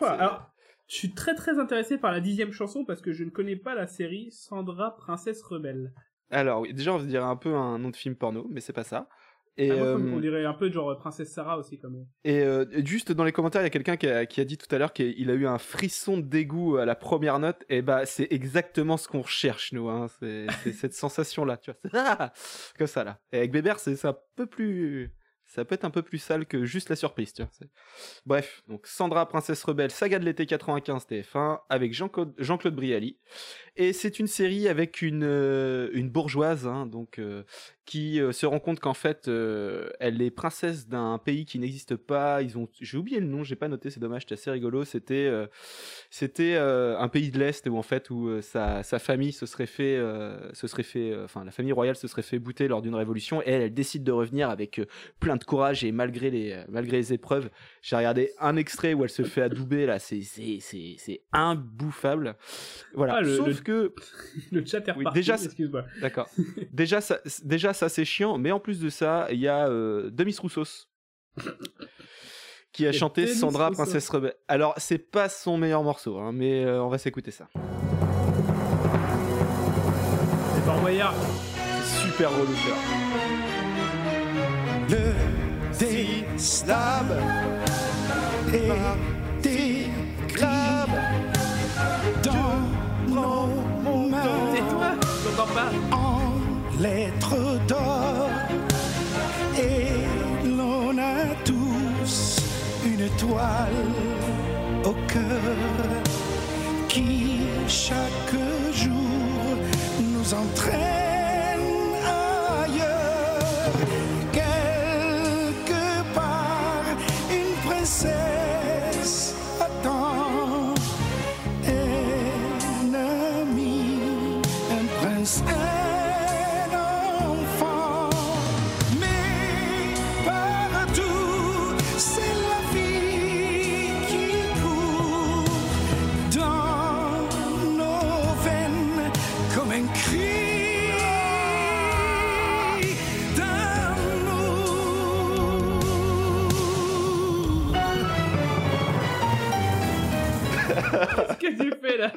Alors, je suis très très intéressé par la dixième chanson parce que je ne connais pas la série Sandra Princesse Rebelle. Alors, oui, déjà, on se dirait un peu un nom de film porno, mais c'est pas ça. Et, Ah, moi, euh, On dirait un peu genre Princesse Sarah aussi quand même. et euh, juste dans les commentaires, il y a quelqu'un qui a, qui a dit tout à l'heure qu'il a eu un frisson de dégoût à la première note. Et bah, c'est exactement ce qu'on recherche, nous. Hein. C'est cette sensation-là, tu vois. Ah Comme ça, là. Et avec Bébert, c'est c'est un peu plus. Ça peut être un peu plus sale que juste la surprise, tu vois. Bref, donc Sandra, Princesse Rebelle, saga de l'été 95 TF1, avec Jean-Claude Jean-Claude Brialy. Et c'est une série avec une, euh, une bourgeoise, hein, donc, euh, qui euh, se rend compte qu'en fait, euh, elle est princesse d'un pays qui n'existe pas. Ils ont, j'ai oublié le nom, j'ai pas noté, c'est dommage, c'était assez rigolo. C'était, euh, c'était euh, un pays de l'est où en fait, où euh, sa, sa famille se serait fait, euh, se serait fait, enfin, la famille royale se serait fait bouter lors d'une révolution. Et elle, elle décide de revenir avec plein de courage et malgré les, malgré les épreuves. J'ai regardé un extrait où elle se fait adouber là, c'est, c'est, c'est, c'est imbouffable. Voilà. Ah, le- Sauf le- que Le chat est Oui, reparti, déjà, excuse-moi. D'accord. déjà, ça, déjà, ça c'est chiant, mais en plus de ça, il y a euh, Demis Roussos qui a Et chanté Demis Sandra, Roussos. Princesse Rebelle. Alors, c'est pas son meilleur morceau, hein, mais euh, on va s'écouter ça. C'est Fort Boyard. C'est super vois. Le déslab et des En lettres d'or. Et l'on a tous une étoile au cœur qui chaque jour nous entraîne Qu'est-ce que tu fais là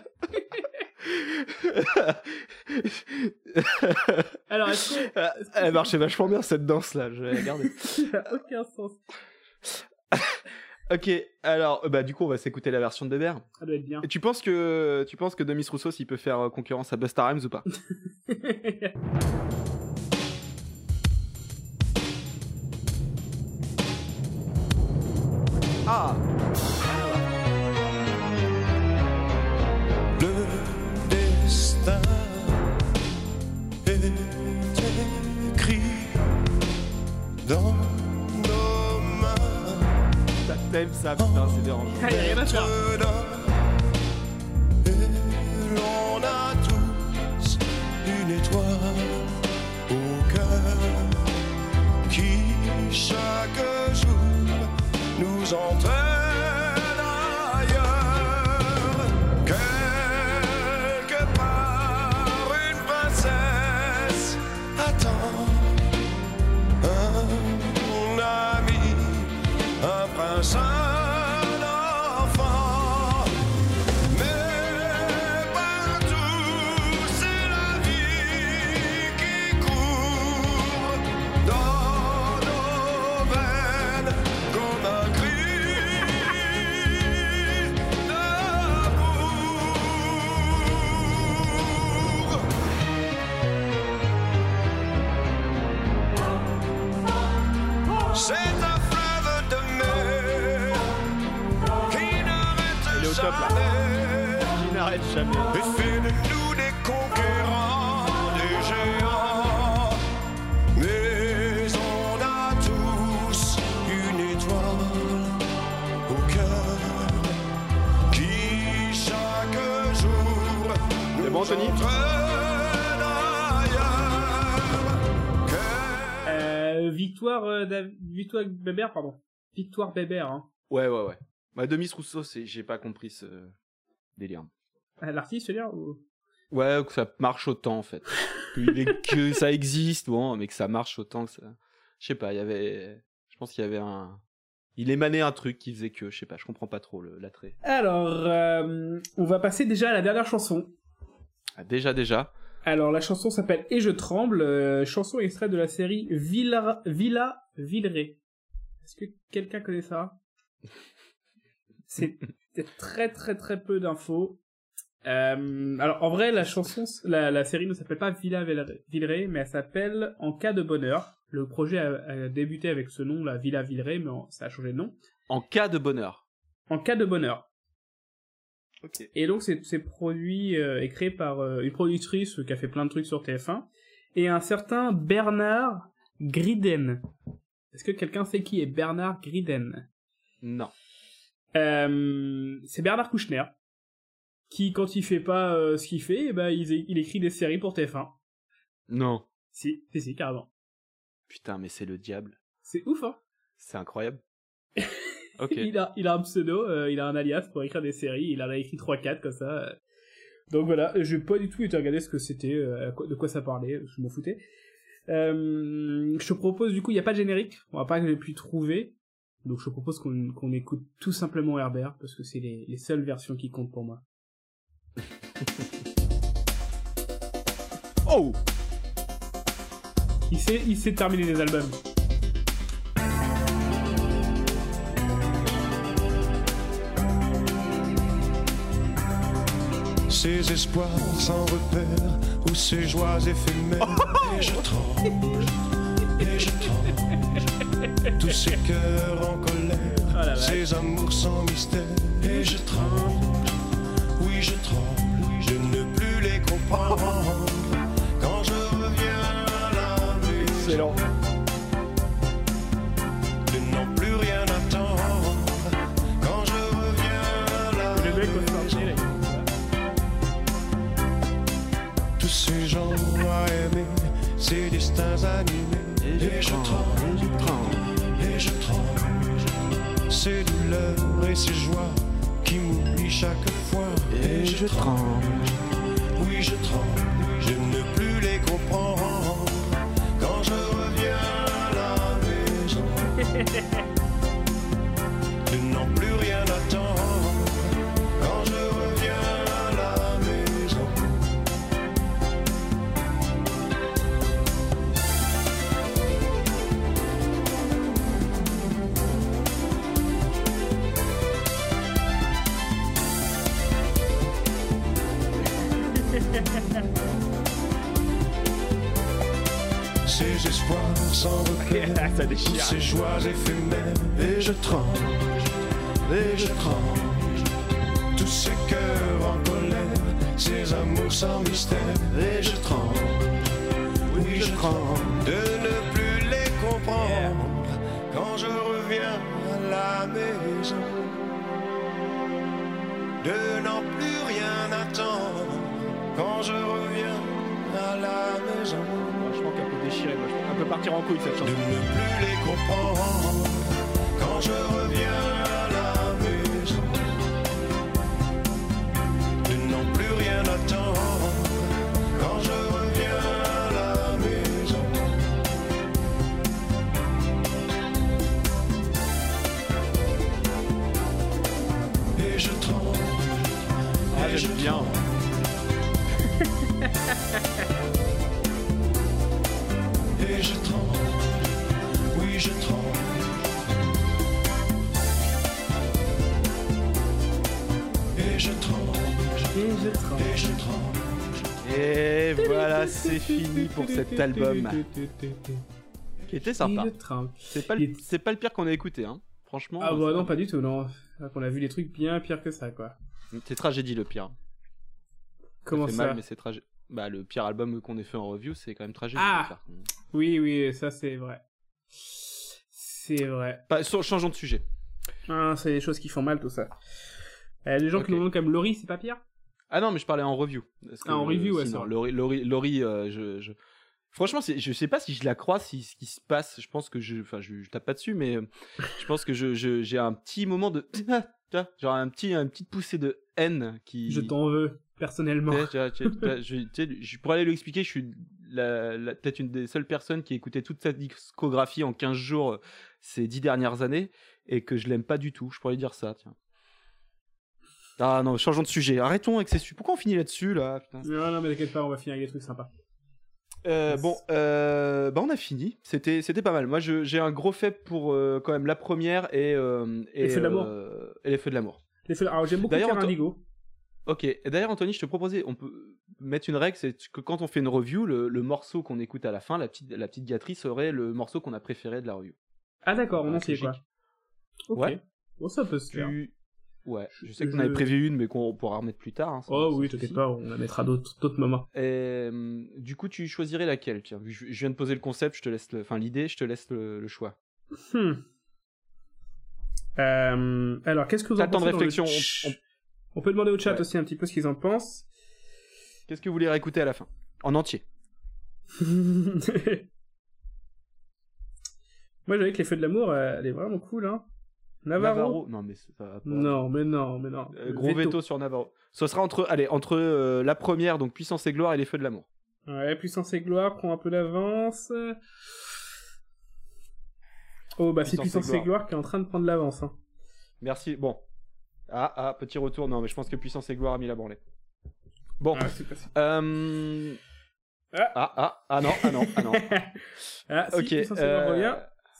Alors, est-ce que Euh, Elle marchait vachement bien cette danse là, je vais la garder. ça n'a aucun sens ok, alors, euh, bah du coup, on va s'écouter la version de Bébert. Ça doit être bien. Et tu penses que tu penses que Demis Roussos il peut faire euh, concurrence à Busta Rhymes ou pas? Ah destin est écrit dans nos mains. Ça t'aime ça, putain, c'est dérangeant. Y a rien à faire. Et l'on a tous une étoile au cœur qui chaque jour nous entraîne victoire, euh, victoire Bébert, pardon. Victoire Bébert, hein. Ouais, ouais, ouais. Bah, Demis Rousseau, c'est, j'ai pas compris ce délire. Ah, L'artiste, dire ou... Ouais, que ça marche autant en fait. que, ça existe, bon, mais que ça marche autant que ça. Je sais pas, il y avait. Je pense qu'il y avait un. Il émanait un truc qui faisait que, je sais pas, je comprends pas trop le- l'attrait. Alors, euh, on va passer déjà à la dernière chanson. Ah, déjà, déjà. Alors, la chanson s'appelle Et je tremble, euh, chanson extraite de la série Villa, Villa Villeray. Est-ce que quelqu'un connaît ça? C'est très très très peu d'infos. Euh, alors, en vrai, la chanson, la, la série ne s'appelle pas Villa Villeray- mais elle s'appelle En cas de bonheur. Le projet a, a débuté avec ce nom, la Villa Villeray, mais ça a changé de nom. En cas de bonheur. En cas de bonheur. Et donc c'est produit euh, et créé par euh, une productrice qui a fait plein de trucs sur TF1 et un certain Bernard Griden. Est-ce que quelqu'un sait qui est Bernard Griden Non. Euh, C'est Bernard Kouchner qui quand il fait pas euh, ce qu'il fait, eh ben, il, il écrit des séries pour TF1. Non. Si, si, si, carrément. Putain, mais c'est le diable. C'est ouf, hein C'est incroyable. Il, a, il a un pseudo, euh, il a un alias pour écrire des séries, il en a écrit 3-4 comme ça. Donc voilà, j'ai pas du tout été regarder ce que c'était, euh, de quoi ça parlait, je m'en foutais. Euh, je te propose, du coup, il n'y a pas de générique, on va pas que j'ai pu trouver. Donc je te propose qu'on qu'on écoute tout simplement Herbert, parce que c'est les, les seules versions qui comptent pour moi. Oh Il sait, il sait terminer les albums. Ces espoirs sans repère ou ces joies éphémères. Et je tremble, et je tremble. Tous ces cœurs en Oh colère, ces amours sans mystère. Et je tremble, oui je tremble, je ne plus les comprendre. Quand je reviens à la maison, ces destins animés. Et je tremble, je tremble. et je tremble. Ces douleurs et ces joies qui m'oublient chaque fois. Et je tremble. Oui, je tremble, je ne plus les comprendre. Quand je reviens à la maison, de plus ces espoirs sans repère, ces joies éphémères. Et je tremble, et je tremble. Tous ces cœurs en colère, ces amours sans mystère. Et je tremble, oui je tremble de ne plus les comprendre. Quand je reviens à la maison, de n'en plus rien attendre. Quand je reviens à la maison. Moi, qu'elle peut partir en couille cette de chanson. ne plus les comprendre quand je reviens fini pour cet album qui était sympa. C'est pas, le- c'est pas le pire qu'on a écouté, hein. Franchement. Ah euh, bah ça- non, pas du tout, non. On a vu des trucs bien pires que ça, quoi. C'est tragédie le pire. Comment fait ça mal, mais c'est tragique. Bah, le pire album qu'on ait fait en review, c'est quand même tragique. Ah. Oui, oui, ça c'est vrai. C'est vrai. Pas- changeons de sujet. Ah, c'est des choses qui font mal tout ça. Euh, les gens Ok. qui nous demandent comme Laurie, c'est pas pire? Ah non, mais je parlais en review. Parce que, Ah, en review, ouais, sinon, ça. Laurie, Laurie, Laurie, euh, je, je- Franchement, je sais pas si je la crois, si ce qui se passe. Je pense que je. Enfin, je, je tape pas dessus, mais euh, je pense que je- je- j'ai un petit moment de. Vois, Genre un petit, une petite poussée de haine qui. Je t'en veux, personnellement. Je, je pourrais aller lui expliquer, je suis la- la- peut-être une des seules personnes qui a écouté toute sa discographie en 15 jours euh, ces 10 dernières années et que je l'aime pas du tout. Je pourrais lui dire ça, tiens. Ah non, changeons de sujet. Arrêtons avec ces sujets. Pourquoi on finit là-dessus, là Non, non, mais t'inquiète pas, on va finir avec des trucs sympas. Euh, Bon, euh, bah on a fini. C'était, c'était pas mal. Moi, j'ai un gros faible pour euh, quand même la première et, et Les Feux de l'amour. et les feux de l'amour. Les feux- Alors, j'aime beaucoup Anto- Indigo. Ok. Et d'ailleurs, Anthony, je te proposais, on peut mettre une règle, c'est que quand on fait une review, le, le morceau qu'on écoute à la fin, la petite, la petite gâterie serait le morceau qu'on a préféré de la review. Ah, d'accord, on en sait quoi. Ok. Ouais. Bon, ça peut se faire. Tu... Ouais. Je sais qu'on avait prévu une, mais qu'on pourra remettre plus tard. hein, Oh oui, t'inquiète pas, on la mettra d'autres d'autres moments. Et, du coup, tu choisirais laquelle Tiens, je, je viens de poser le concept, je te laisse, le... enfin l'idée, je te laisse le, le choix. Hmm. Euh, alors, qu'est-ce que vous T'as en temps de pensez dans le réflexion, on- On peut demander au chat Ouais. aussi un petit peu ce qu'ils en pensent. Qu'est-ce que vous voulez réécouter à la fin? En entier. Moi, j'avais que les feux de l'amour, euh, elle est vraiment cool, hein. Navarro, Non, mais ça va pas. Non, mais non, mais non. Euh, gros veto. sur Navarro. Ce sera entre, allez, entre euh, la première, donc Puissance et Gloire, et les Feux de l'amour. Ouais, Puissance et Gloire prend un peu d'avance. Oh, bah c'est Puissance et Gloire qui est en train de prendre l'avance. Hein. Merci. Bon. Ah, ah, petit retour. Non, mais je pense que Puissance et Gloire a mis la branlée. Bon. Ah, c'est. Euh... Ah. Ah, ah, ah non, ah non, ah non. ah, si, ok. Puissance et Gloire euh, revient.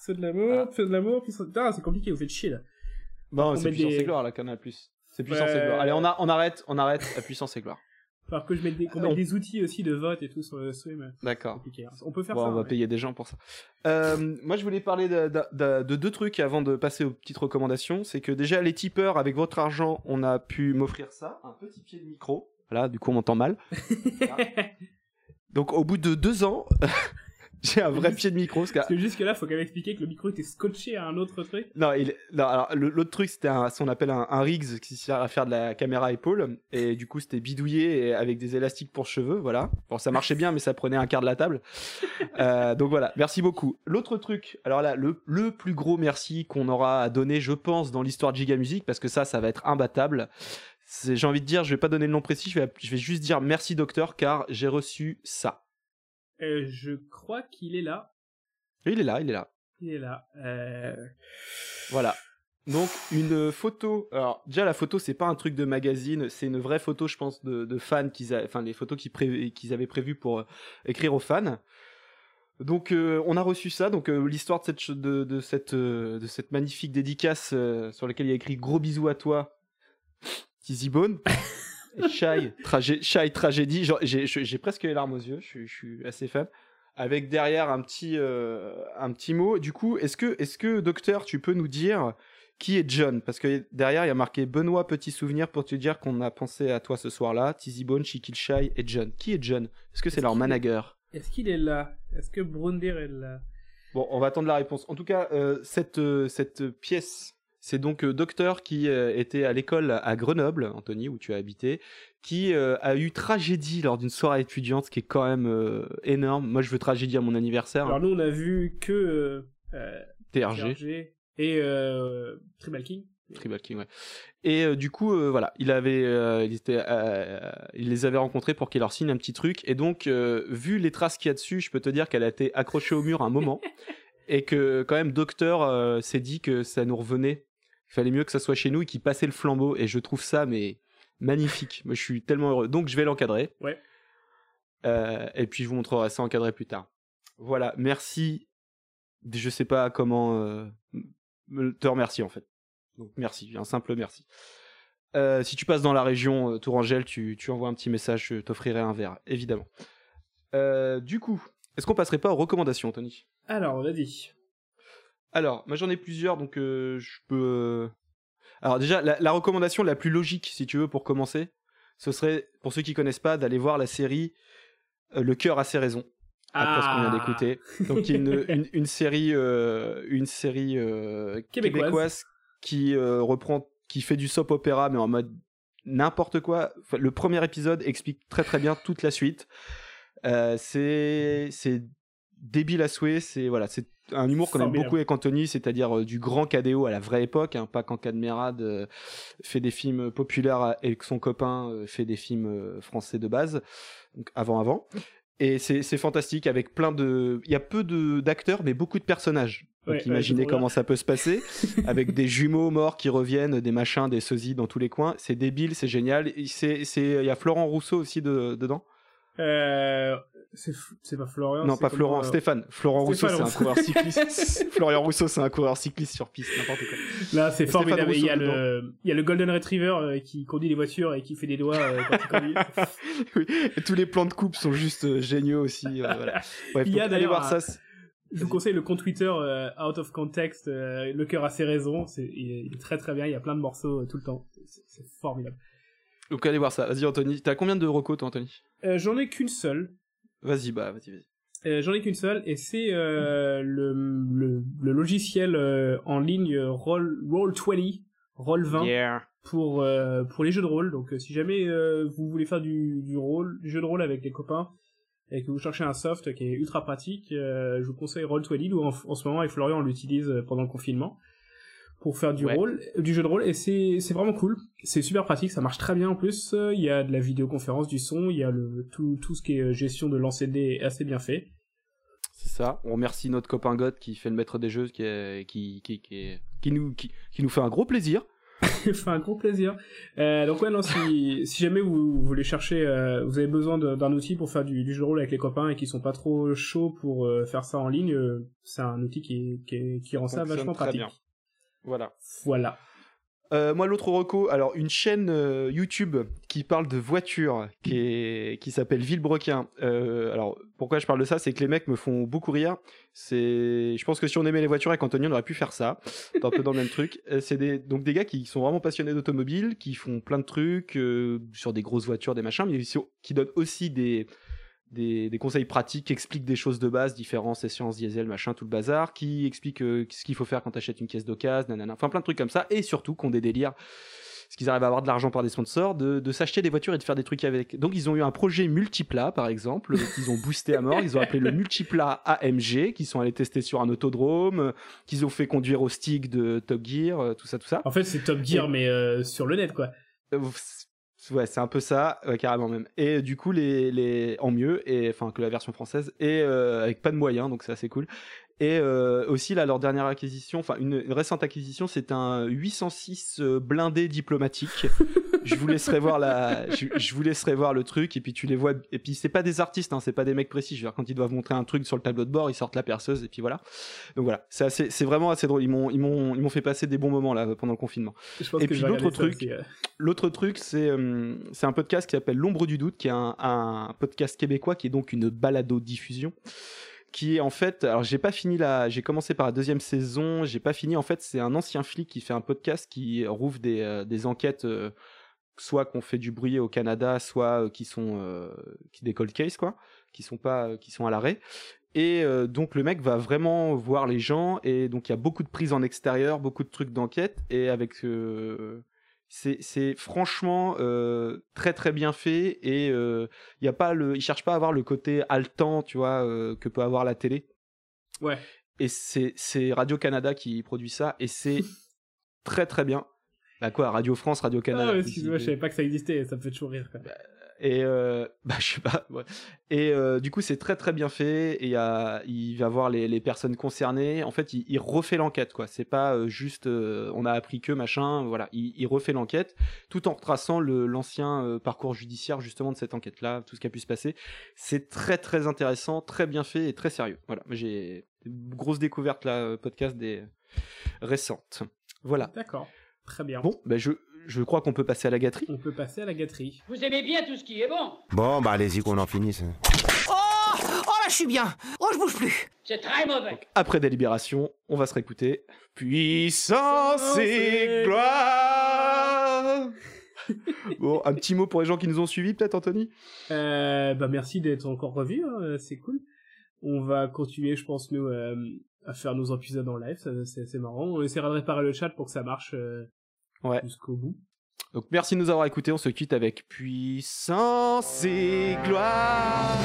Feu de l'amour, ah. feu de l'amour, Puissance... Putain, c'est compliqué, vous faites chier, là. Bon, On c'est Puissance des- et Gloire, là, qu'on a plus. C'est Puissance Ouais. et Gloire. Allez, on, a, on arrête, on arrête à Puissance et Gloire. Alors que je mette des, qu'on On- mette des outils aussi de vote et tout sur le stream. D'accord. hein. On peut faire Bon, ça. on va ouais. payer des gens pour ça. Euh, moi, je voulais parler de, de- de- de deux trucs avant de passer aux petites recommandations. C'est que déjà, les tipeurs, avec votre argent, on a pu m'offrir ça, un petit pied de micro. Voilà, du coup, on m'entend mal. Donc, au bout de deux ans, j'ai un vrai pied de micro. parce que- Parce que jusque là, faut quand même expliquer que le micro était scotché à un autre truc. Non, il... non, alors, l'autre truc, c'était ce qu'on appelle un, un rigs qui sert à faire de la caméra épaule. Et du coup, c'était bidouillé et avec des élastiques pour cheveux. Voilà. Bon, ça marchait bien, mais ça prenait un quart de la table. Euh, donc voilà, merci beaucoup. L'autre truc, alors là, le, le plus gros merci qu'on aura à donner, je pense, dans l'histoire de Giga Music, parce que ça, ça va être imbattable. J'ai envie de dire, je vais pas donner le nom précis, je vais, je vais juste dire merci docteur, car j'ai reçu ça. Euh, je crois qu'il est là. Il est là, il est là. Il est là. Euh... Voilà. Donc une photo. Alors déjà la photo c'est pas un truc de magazine, c'est une vraie photo je pense de, de fans qu'ils a... enfin les photos qu'ils pré- qu'ils avaient prévues pour euh, écrire aux fans. Donc euh, on a reçu ça. Donc euh, l'histoire de cette de, de cette de cette magnifique dédicace sur laquelle il y a écrit gros bisous à toi, Tizzy Bone. Et Shy, tragé- Shy tragédie. J'ai presque les larmes aux yeux. Je, suis- je suis assez fan. Avec derrière un petit euh, un petit mot. Du coup, est-ce que est-ce que docteur, tu peux nous dire qui est John? Parce que derrière, il y a marqué Benoît Petit Souvenir pour te dire qu'on a pensé à toi ce soir-là. Tizzy Bone, Chiquil Shy et John. Qui est John? Est-ce que c'est Est-ce leur qu'il est- manager? Est-ce qu'il est là? Est-ce que Brundir est là? Bon, on va attendre la réponse. En tout cas, euh, cette, euh, cette pièce, c'est donc euh, Docteur qui euh, était à l'école à Grenoble, Anthony, où tu as habité, qui euh, a eu tragédie lors d'une soirée étudiante, ce qui est quand même énorme. Moi, je veux tragédie à mon anniversaire. Alors nous, on a vu que TRG. TRG et Tribal King. Tribal King, ouais. Et euh, du coup, euh, voilà, il avait, euh, il était, il les avait rencontrés pour qu'il leur signe un petit truc. Et donc, vu les traces qu'il y a dessus, je peux te dire qu'elle a été accrochée au mur un moment, et que quand même, Docteur s'est dit que ça nous revenait. Il fallait mieux que ça soit chez nous et qu'il passait le flambeau. Et je trouve ça, mais magnifique. Moi, je suis tellement heureux. Donc, je vais l'encadrer. Ouais. Euh, et puis, je vous montrerai ça encadré plus tard. Voilà, merci. Je sais pas comment euh, te remercier en fait. Donc merci, un simple merci. Euh, si tu passes dans la région Tourangelle, tu, tu envoies un petit message, je t'offrirai un verre, évidemment. Du coup, est-ce qu'on passerait pas aux recommandations, Tony? Alors, dit. Alors, moi j'en ai plusieurs, donc euh, je peux. euh, Alors déjà, la, la recommandation la plus logique, si tu veux, pour commencer, ce serait, pour ceux qui connaissent pas, d'aller voir la série euh, Le cœur a ses raisons. Après ce qu'on vient Ah. d'écouter. Donc, une, une, une série, euh, une série Québécoise. québécoise. qui reprend, qui fait du soap opéra, mais en mode n'importe quoi. Enfin, le premier épisode explique très très bien toute la suite. C'est c'est débile à souhait. C'est voilà, c'est un humour qu'on aime beaucoup avec Anthony, c'est-à-dire euh, du grand KDO à la vraie époque, hein, pas quand Cadmerade euh, fait des films populaires et que son copain euh, fait des films euh, français de base, donc avant avant. Et c'est fantastique avec plein de, il y a peu d'acteurs mais beaucoup de personnages. Donc Ouais, imaginez comment ça peut se passer avec des jumeaux morts qui reviennent, des machins, des sosies dans tous les coins. C'est débile, c'est génial. Il y a Florent Rousseau aussi de, dedans? Euh, c'est pas Florian. Non, pas Florent, euh, Stéphane. Florent Rousseau, c'est un coureur cycliste. Florian Rousseau, c'est un coureur cycliste sur piste, n'importe quoi. Là, c'est formidable. Il y, a le, il y a le Golden Retriever euh, qui conduit les voitures et qui fait des doigts euh, quand il conduit. oui. Tous les plans de coupe sont juste géniaux aussi. voilà. Bref, Il y a allez voir ça. Je vous conseille le compte Twitter Out of Context. le cœur a ses raisons. C'est, il, est, très très bien. Il y a plein de morceaux tout le temps. C'est, c'est formidable. Donc allez voir ça. Vas-y Anthony. T'as combien de recos toi Anthony? Euh, j'en ai qu'une seule. Vas-y bah vas-y vas-y. Euh, j'en ai qu'une seule et c'est euh, le, le, le logiciel euh, en ligne euh, Roll, Roll20, Roll20 Yeah. pour euh, pour les jeux de rôle. Donc euh, si jamais euh, vous voulez faire du, du rôle, du jeu de rôle avec les copains et que vous cherchez un soft qui est ultra pratique, euh, je vous conseille Roll20 ou en, en ce moment avec Florian on l'utilise pendant le confinement pour faire du Ouais. rôle, du jeu de rôle et c'est c'est vraiment cool. C'est super pratique, ça marche très bien en plus. Il y a de la vidéoconférence, du son, il y a le tout tout ce qui est euh, gestion de lancer de dés est assez bien fait. C'est ça. On remercie notre copain God qui fait le maître des jeux, qui est, qui, qui, qui, qui nous, qui, qui nous fait un gros plaisir. Fait un gros plaisir. Euh, donc ouais, non, si, si jamais vous, voulez chercher, euh, vous avez besoin d'un outil pour faire du, du jeu de rôle avec les copains et qui sont pas trop chauds pour euh, faire ça en ligne, euh, c'est un outil qui, qui, qui rend ça vachement pratique. bien. Voilà. Voilà. Euh, moi, l'autre reco, alors une chaîne euh, YouTube qui parle de voitures, qui, est, qui s'appelle Villebrequin. Euh, alors, pourquoi je parle de ça? C'est que les mecs me font beaucoup rire. C'est, je pense que si on aimait les voitures avec Anthony, on aurait pu faire ça. C'est un peu dans le même truc. C'est des, donc des gars qui sont vraiment passionnés d'automobile, qui font plein de trucs sur des grosses voitures, des machins, mais qui donnent aussi des, des, des conseils pratiques, qui expliquent des choses de base, différences, essences, diesel, machin, tout le bazar, qui expliquent euh, ce qu'il faut faire quand tu achètes une caisse d'occasion, nanana, enfin plein de trucs comme ça, et surtout qui ont des délires, parce qu'ils arrivent à avoir de l'argent par des sponsors, de, de s'acheter des voitures et de faire des trucs avec. Donc ils ont eu un projet multiplat, par exemple, qu'ils ont boosté à mort, ils ont appelé le multiplat AMG, qui sont allés tester sur un autodrome, euh, qu'ils ont fait conduire au stick de Top Gear, euh, tout ça, tout ça. En fait, c'est Top Gear, mais euh, sur le net, quoi. Ouais, c'est un peu ça, carrément même. Et du coup, les, en mieux, et enfin que la version française, et euh, avec pas de moyens, donc c'est assez cool. Et euh, aussi là, leur dernière acquisition, enfin une, une récente acquisition, c'est un 806 euh, blindé diplomatique. je vous laisserai voir la, je, je vous laisserai voir le truc, et puis tu les vois. Et puis c'est pas des artistes, hein, c'est pas des mecs précis. Je veux dire, quand ils doivent montrer un truc sur le tableau de bord, ils sortent la perceuse, et puis voilà. Donc voilà, c'est assez, c'est vraiment assez drôle. Ils m'ont, ils m'ont, ils m'ont fait passer des bons moments là pendant le confinement. Et puis l'autre truc, euh. L'autre truc, c'est euh, c'est un podcast qui s'appelle L'ombre du doute, qui est un, un podcast québécois, qui est donc une balado-diffusion, qui est en fait, alors j'ai pas fini la, j'ai commencé par la deuxième saison, j'ai pas fini. En fait, c'est un ancien flic qui fait un podcast qui rouvre des, euh, des enquêtes, euh, soit qu'on fait du bruit au Canada, soit euh, qui sont euh, qui des cold case quoi, qui sont pas, qui sont à l'arrêt. Et euh, donc le mec va vraiment voir les gens et donc il y a beaucoup de prises en extérieur, beaucoup de trucs d'enquête et avec euh, c'est c'est franchement euh, très très bien fait et euh, il y a pas le il cherche pas à avoir le côté haletant tu vois euh, que peut avoir la télé Ouais. et c'est c'est Radio Canada qui produit ça et c'est très très bien bah quoi Radio France Radio Canada Ah, excuse-moi, je savais pas que ça existait, ça me fait toujours rire, quoi. et euh, bah je sais pas ouais. et euh, du coup c'est très très bien fait et il y a il va voir les, les personnes concernées. En fait il, il refait l'enquête quoi. C'est pas euh, juste on a appris que machin voilà. Il, il refait l'enquête tout en retraçant l'ancien parcours judiciaire justement de cette enquête là tout ce qui a pu se passer. C'est très très intéressant très bien fait et très sérieux. Voilà. J'ai une grosse découverte là podcast des récentes. Voilà. D'accord. Très bien. Bon, ben je, je crois qu'on peut passer à la gâterie. On peut passer à la gâterie. Vous aimez bien tout ce qui est bon Bon, bah allez-y qu'on en finisse. Oh Oh là, je suis bien Oh, je bouge plus C'est très mauvais Après délibération, on va se réécouter. Puissance et gloire Bon, un petit mot pour les gens qui nous ont suivis, peut-être, Anthony? Euh, Bah, merci d'être encore revu, hein, euh, c'est cool. On va continuer, je pense, nous, euh, à faire nos épisodes en live, c'est marrant. On essaiera de réparer le chat pour que ça marche. Euh, ouais. jusqu'au bout. Donc merci de nous avoir écoutés, on se quitte avec puissance et gloire.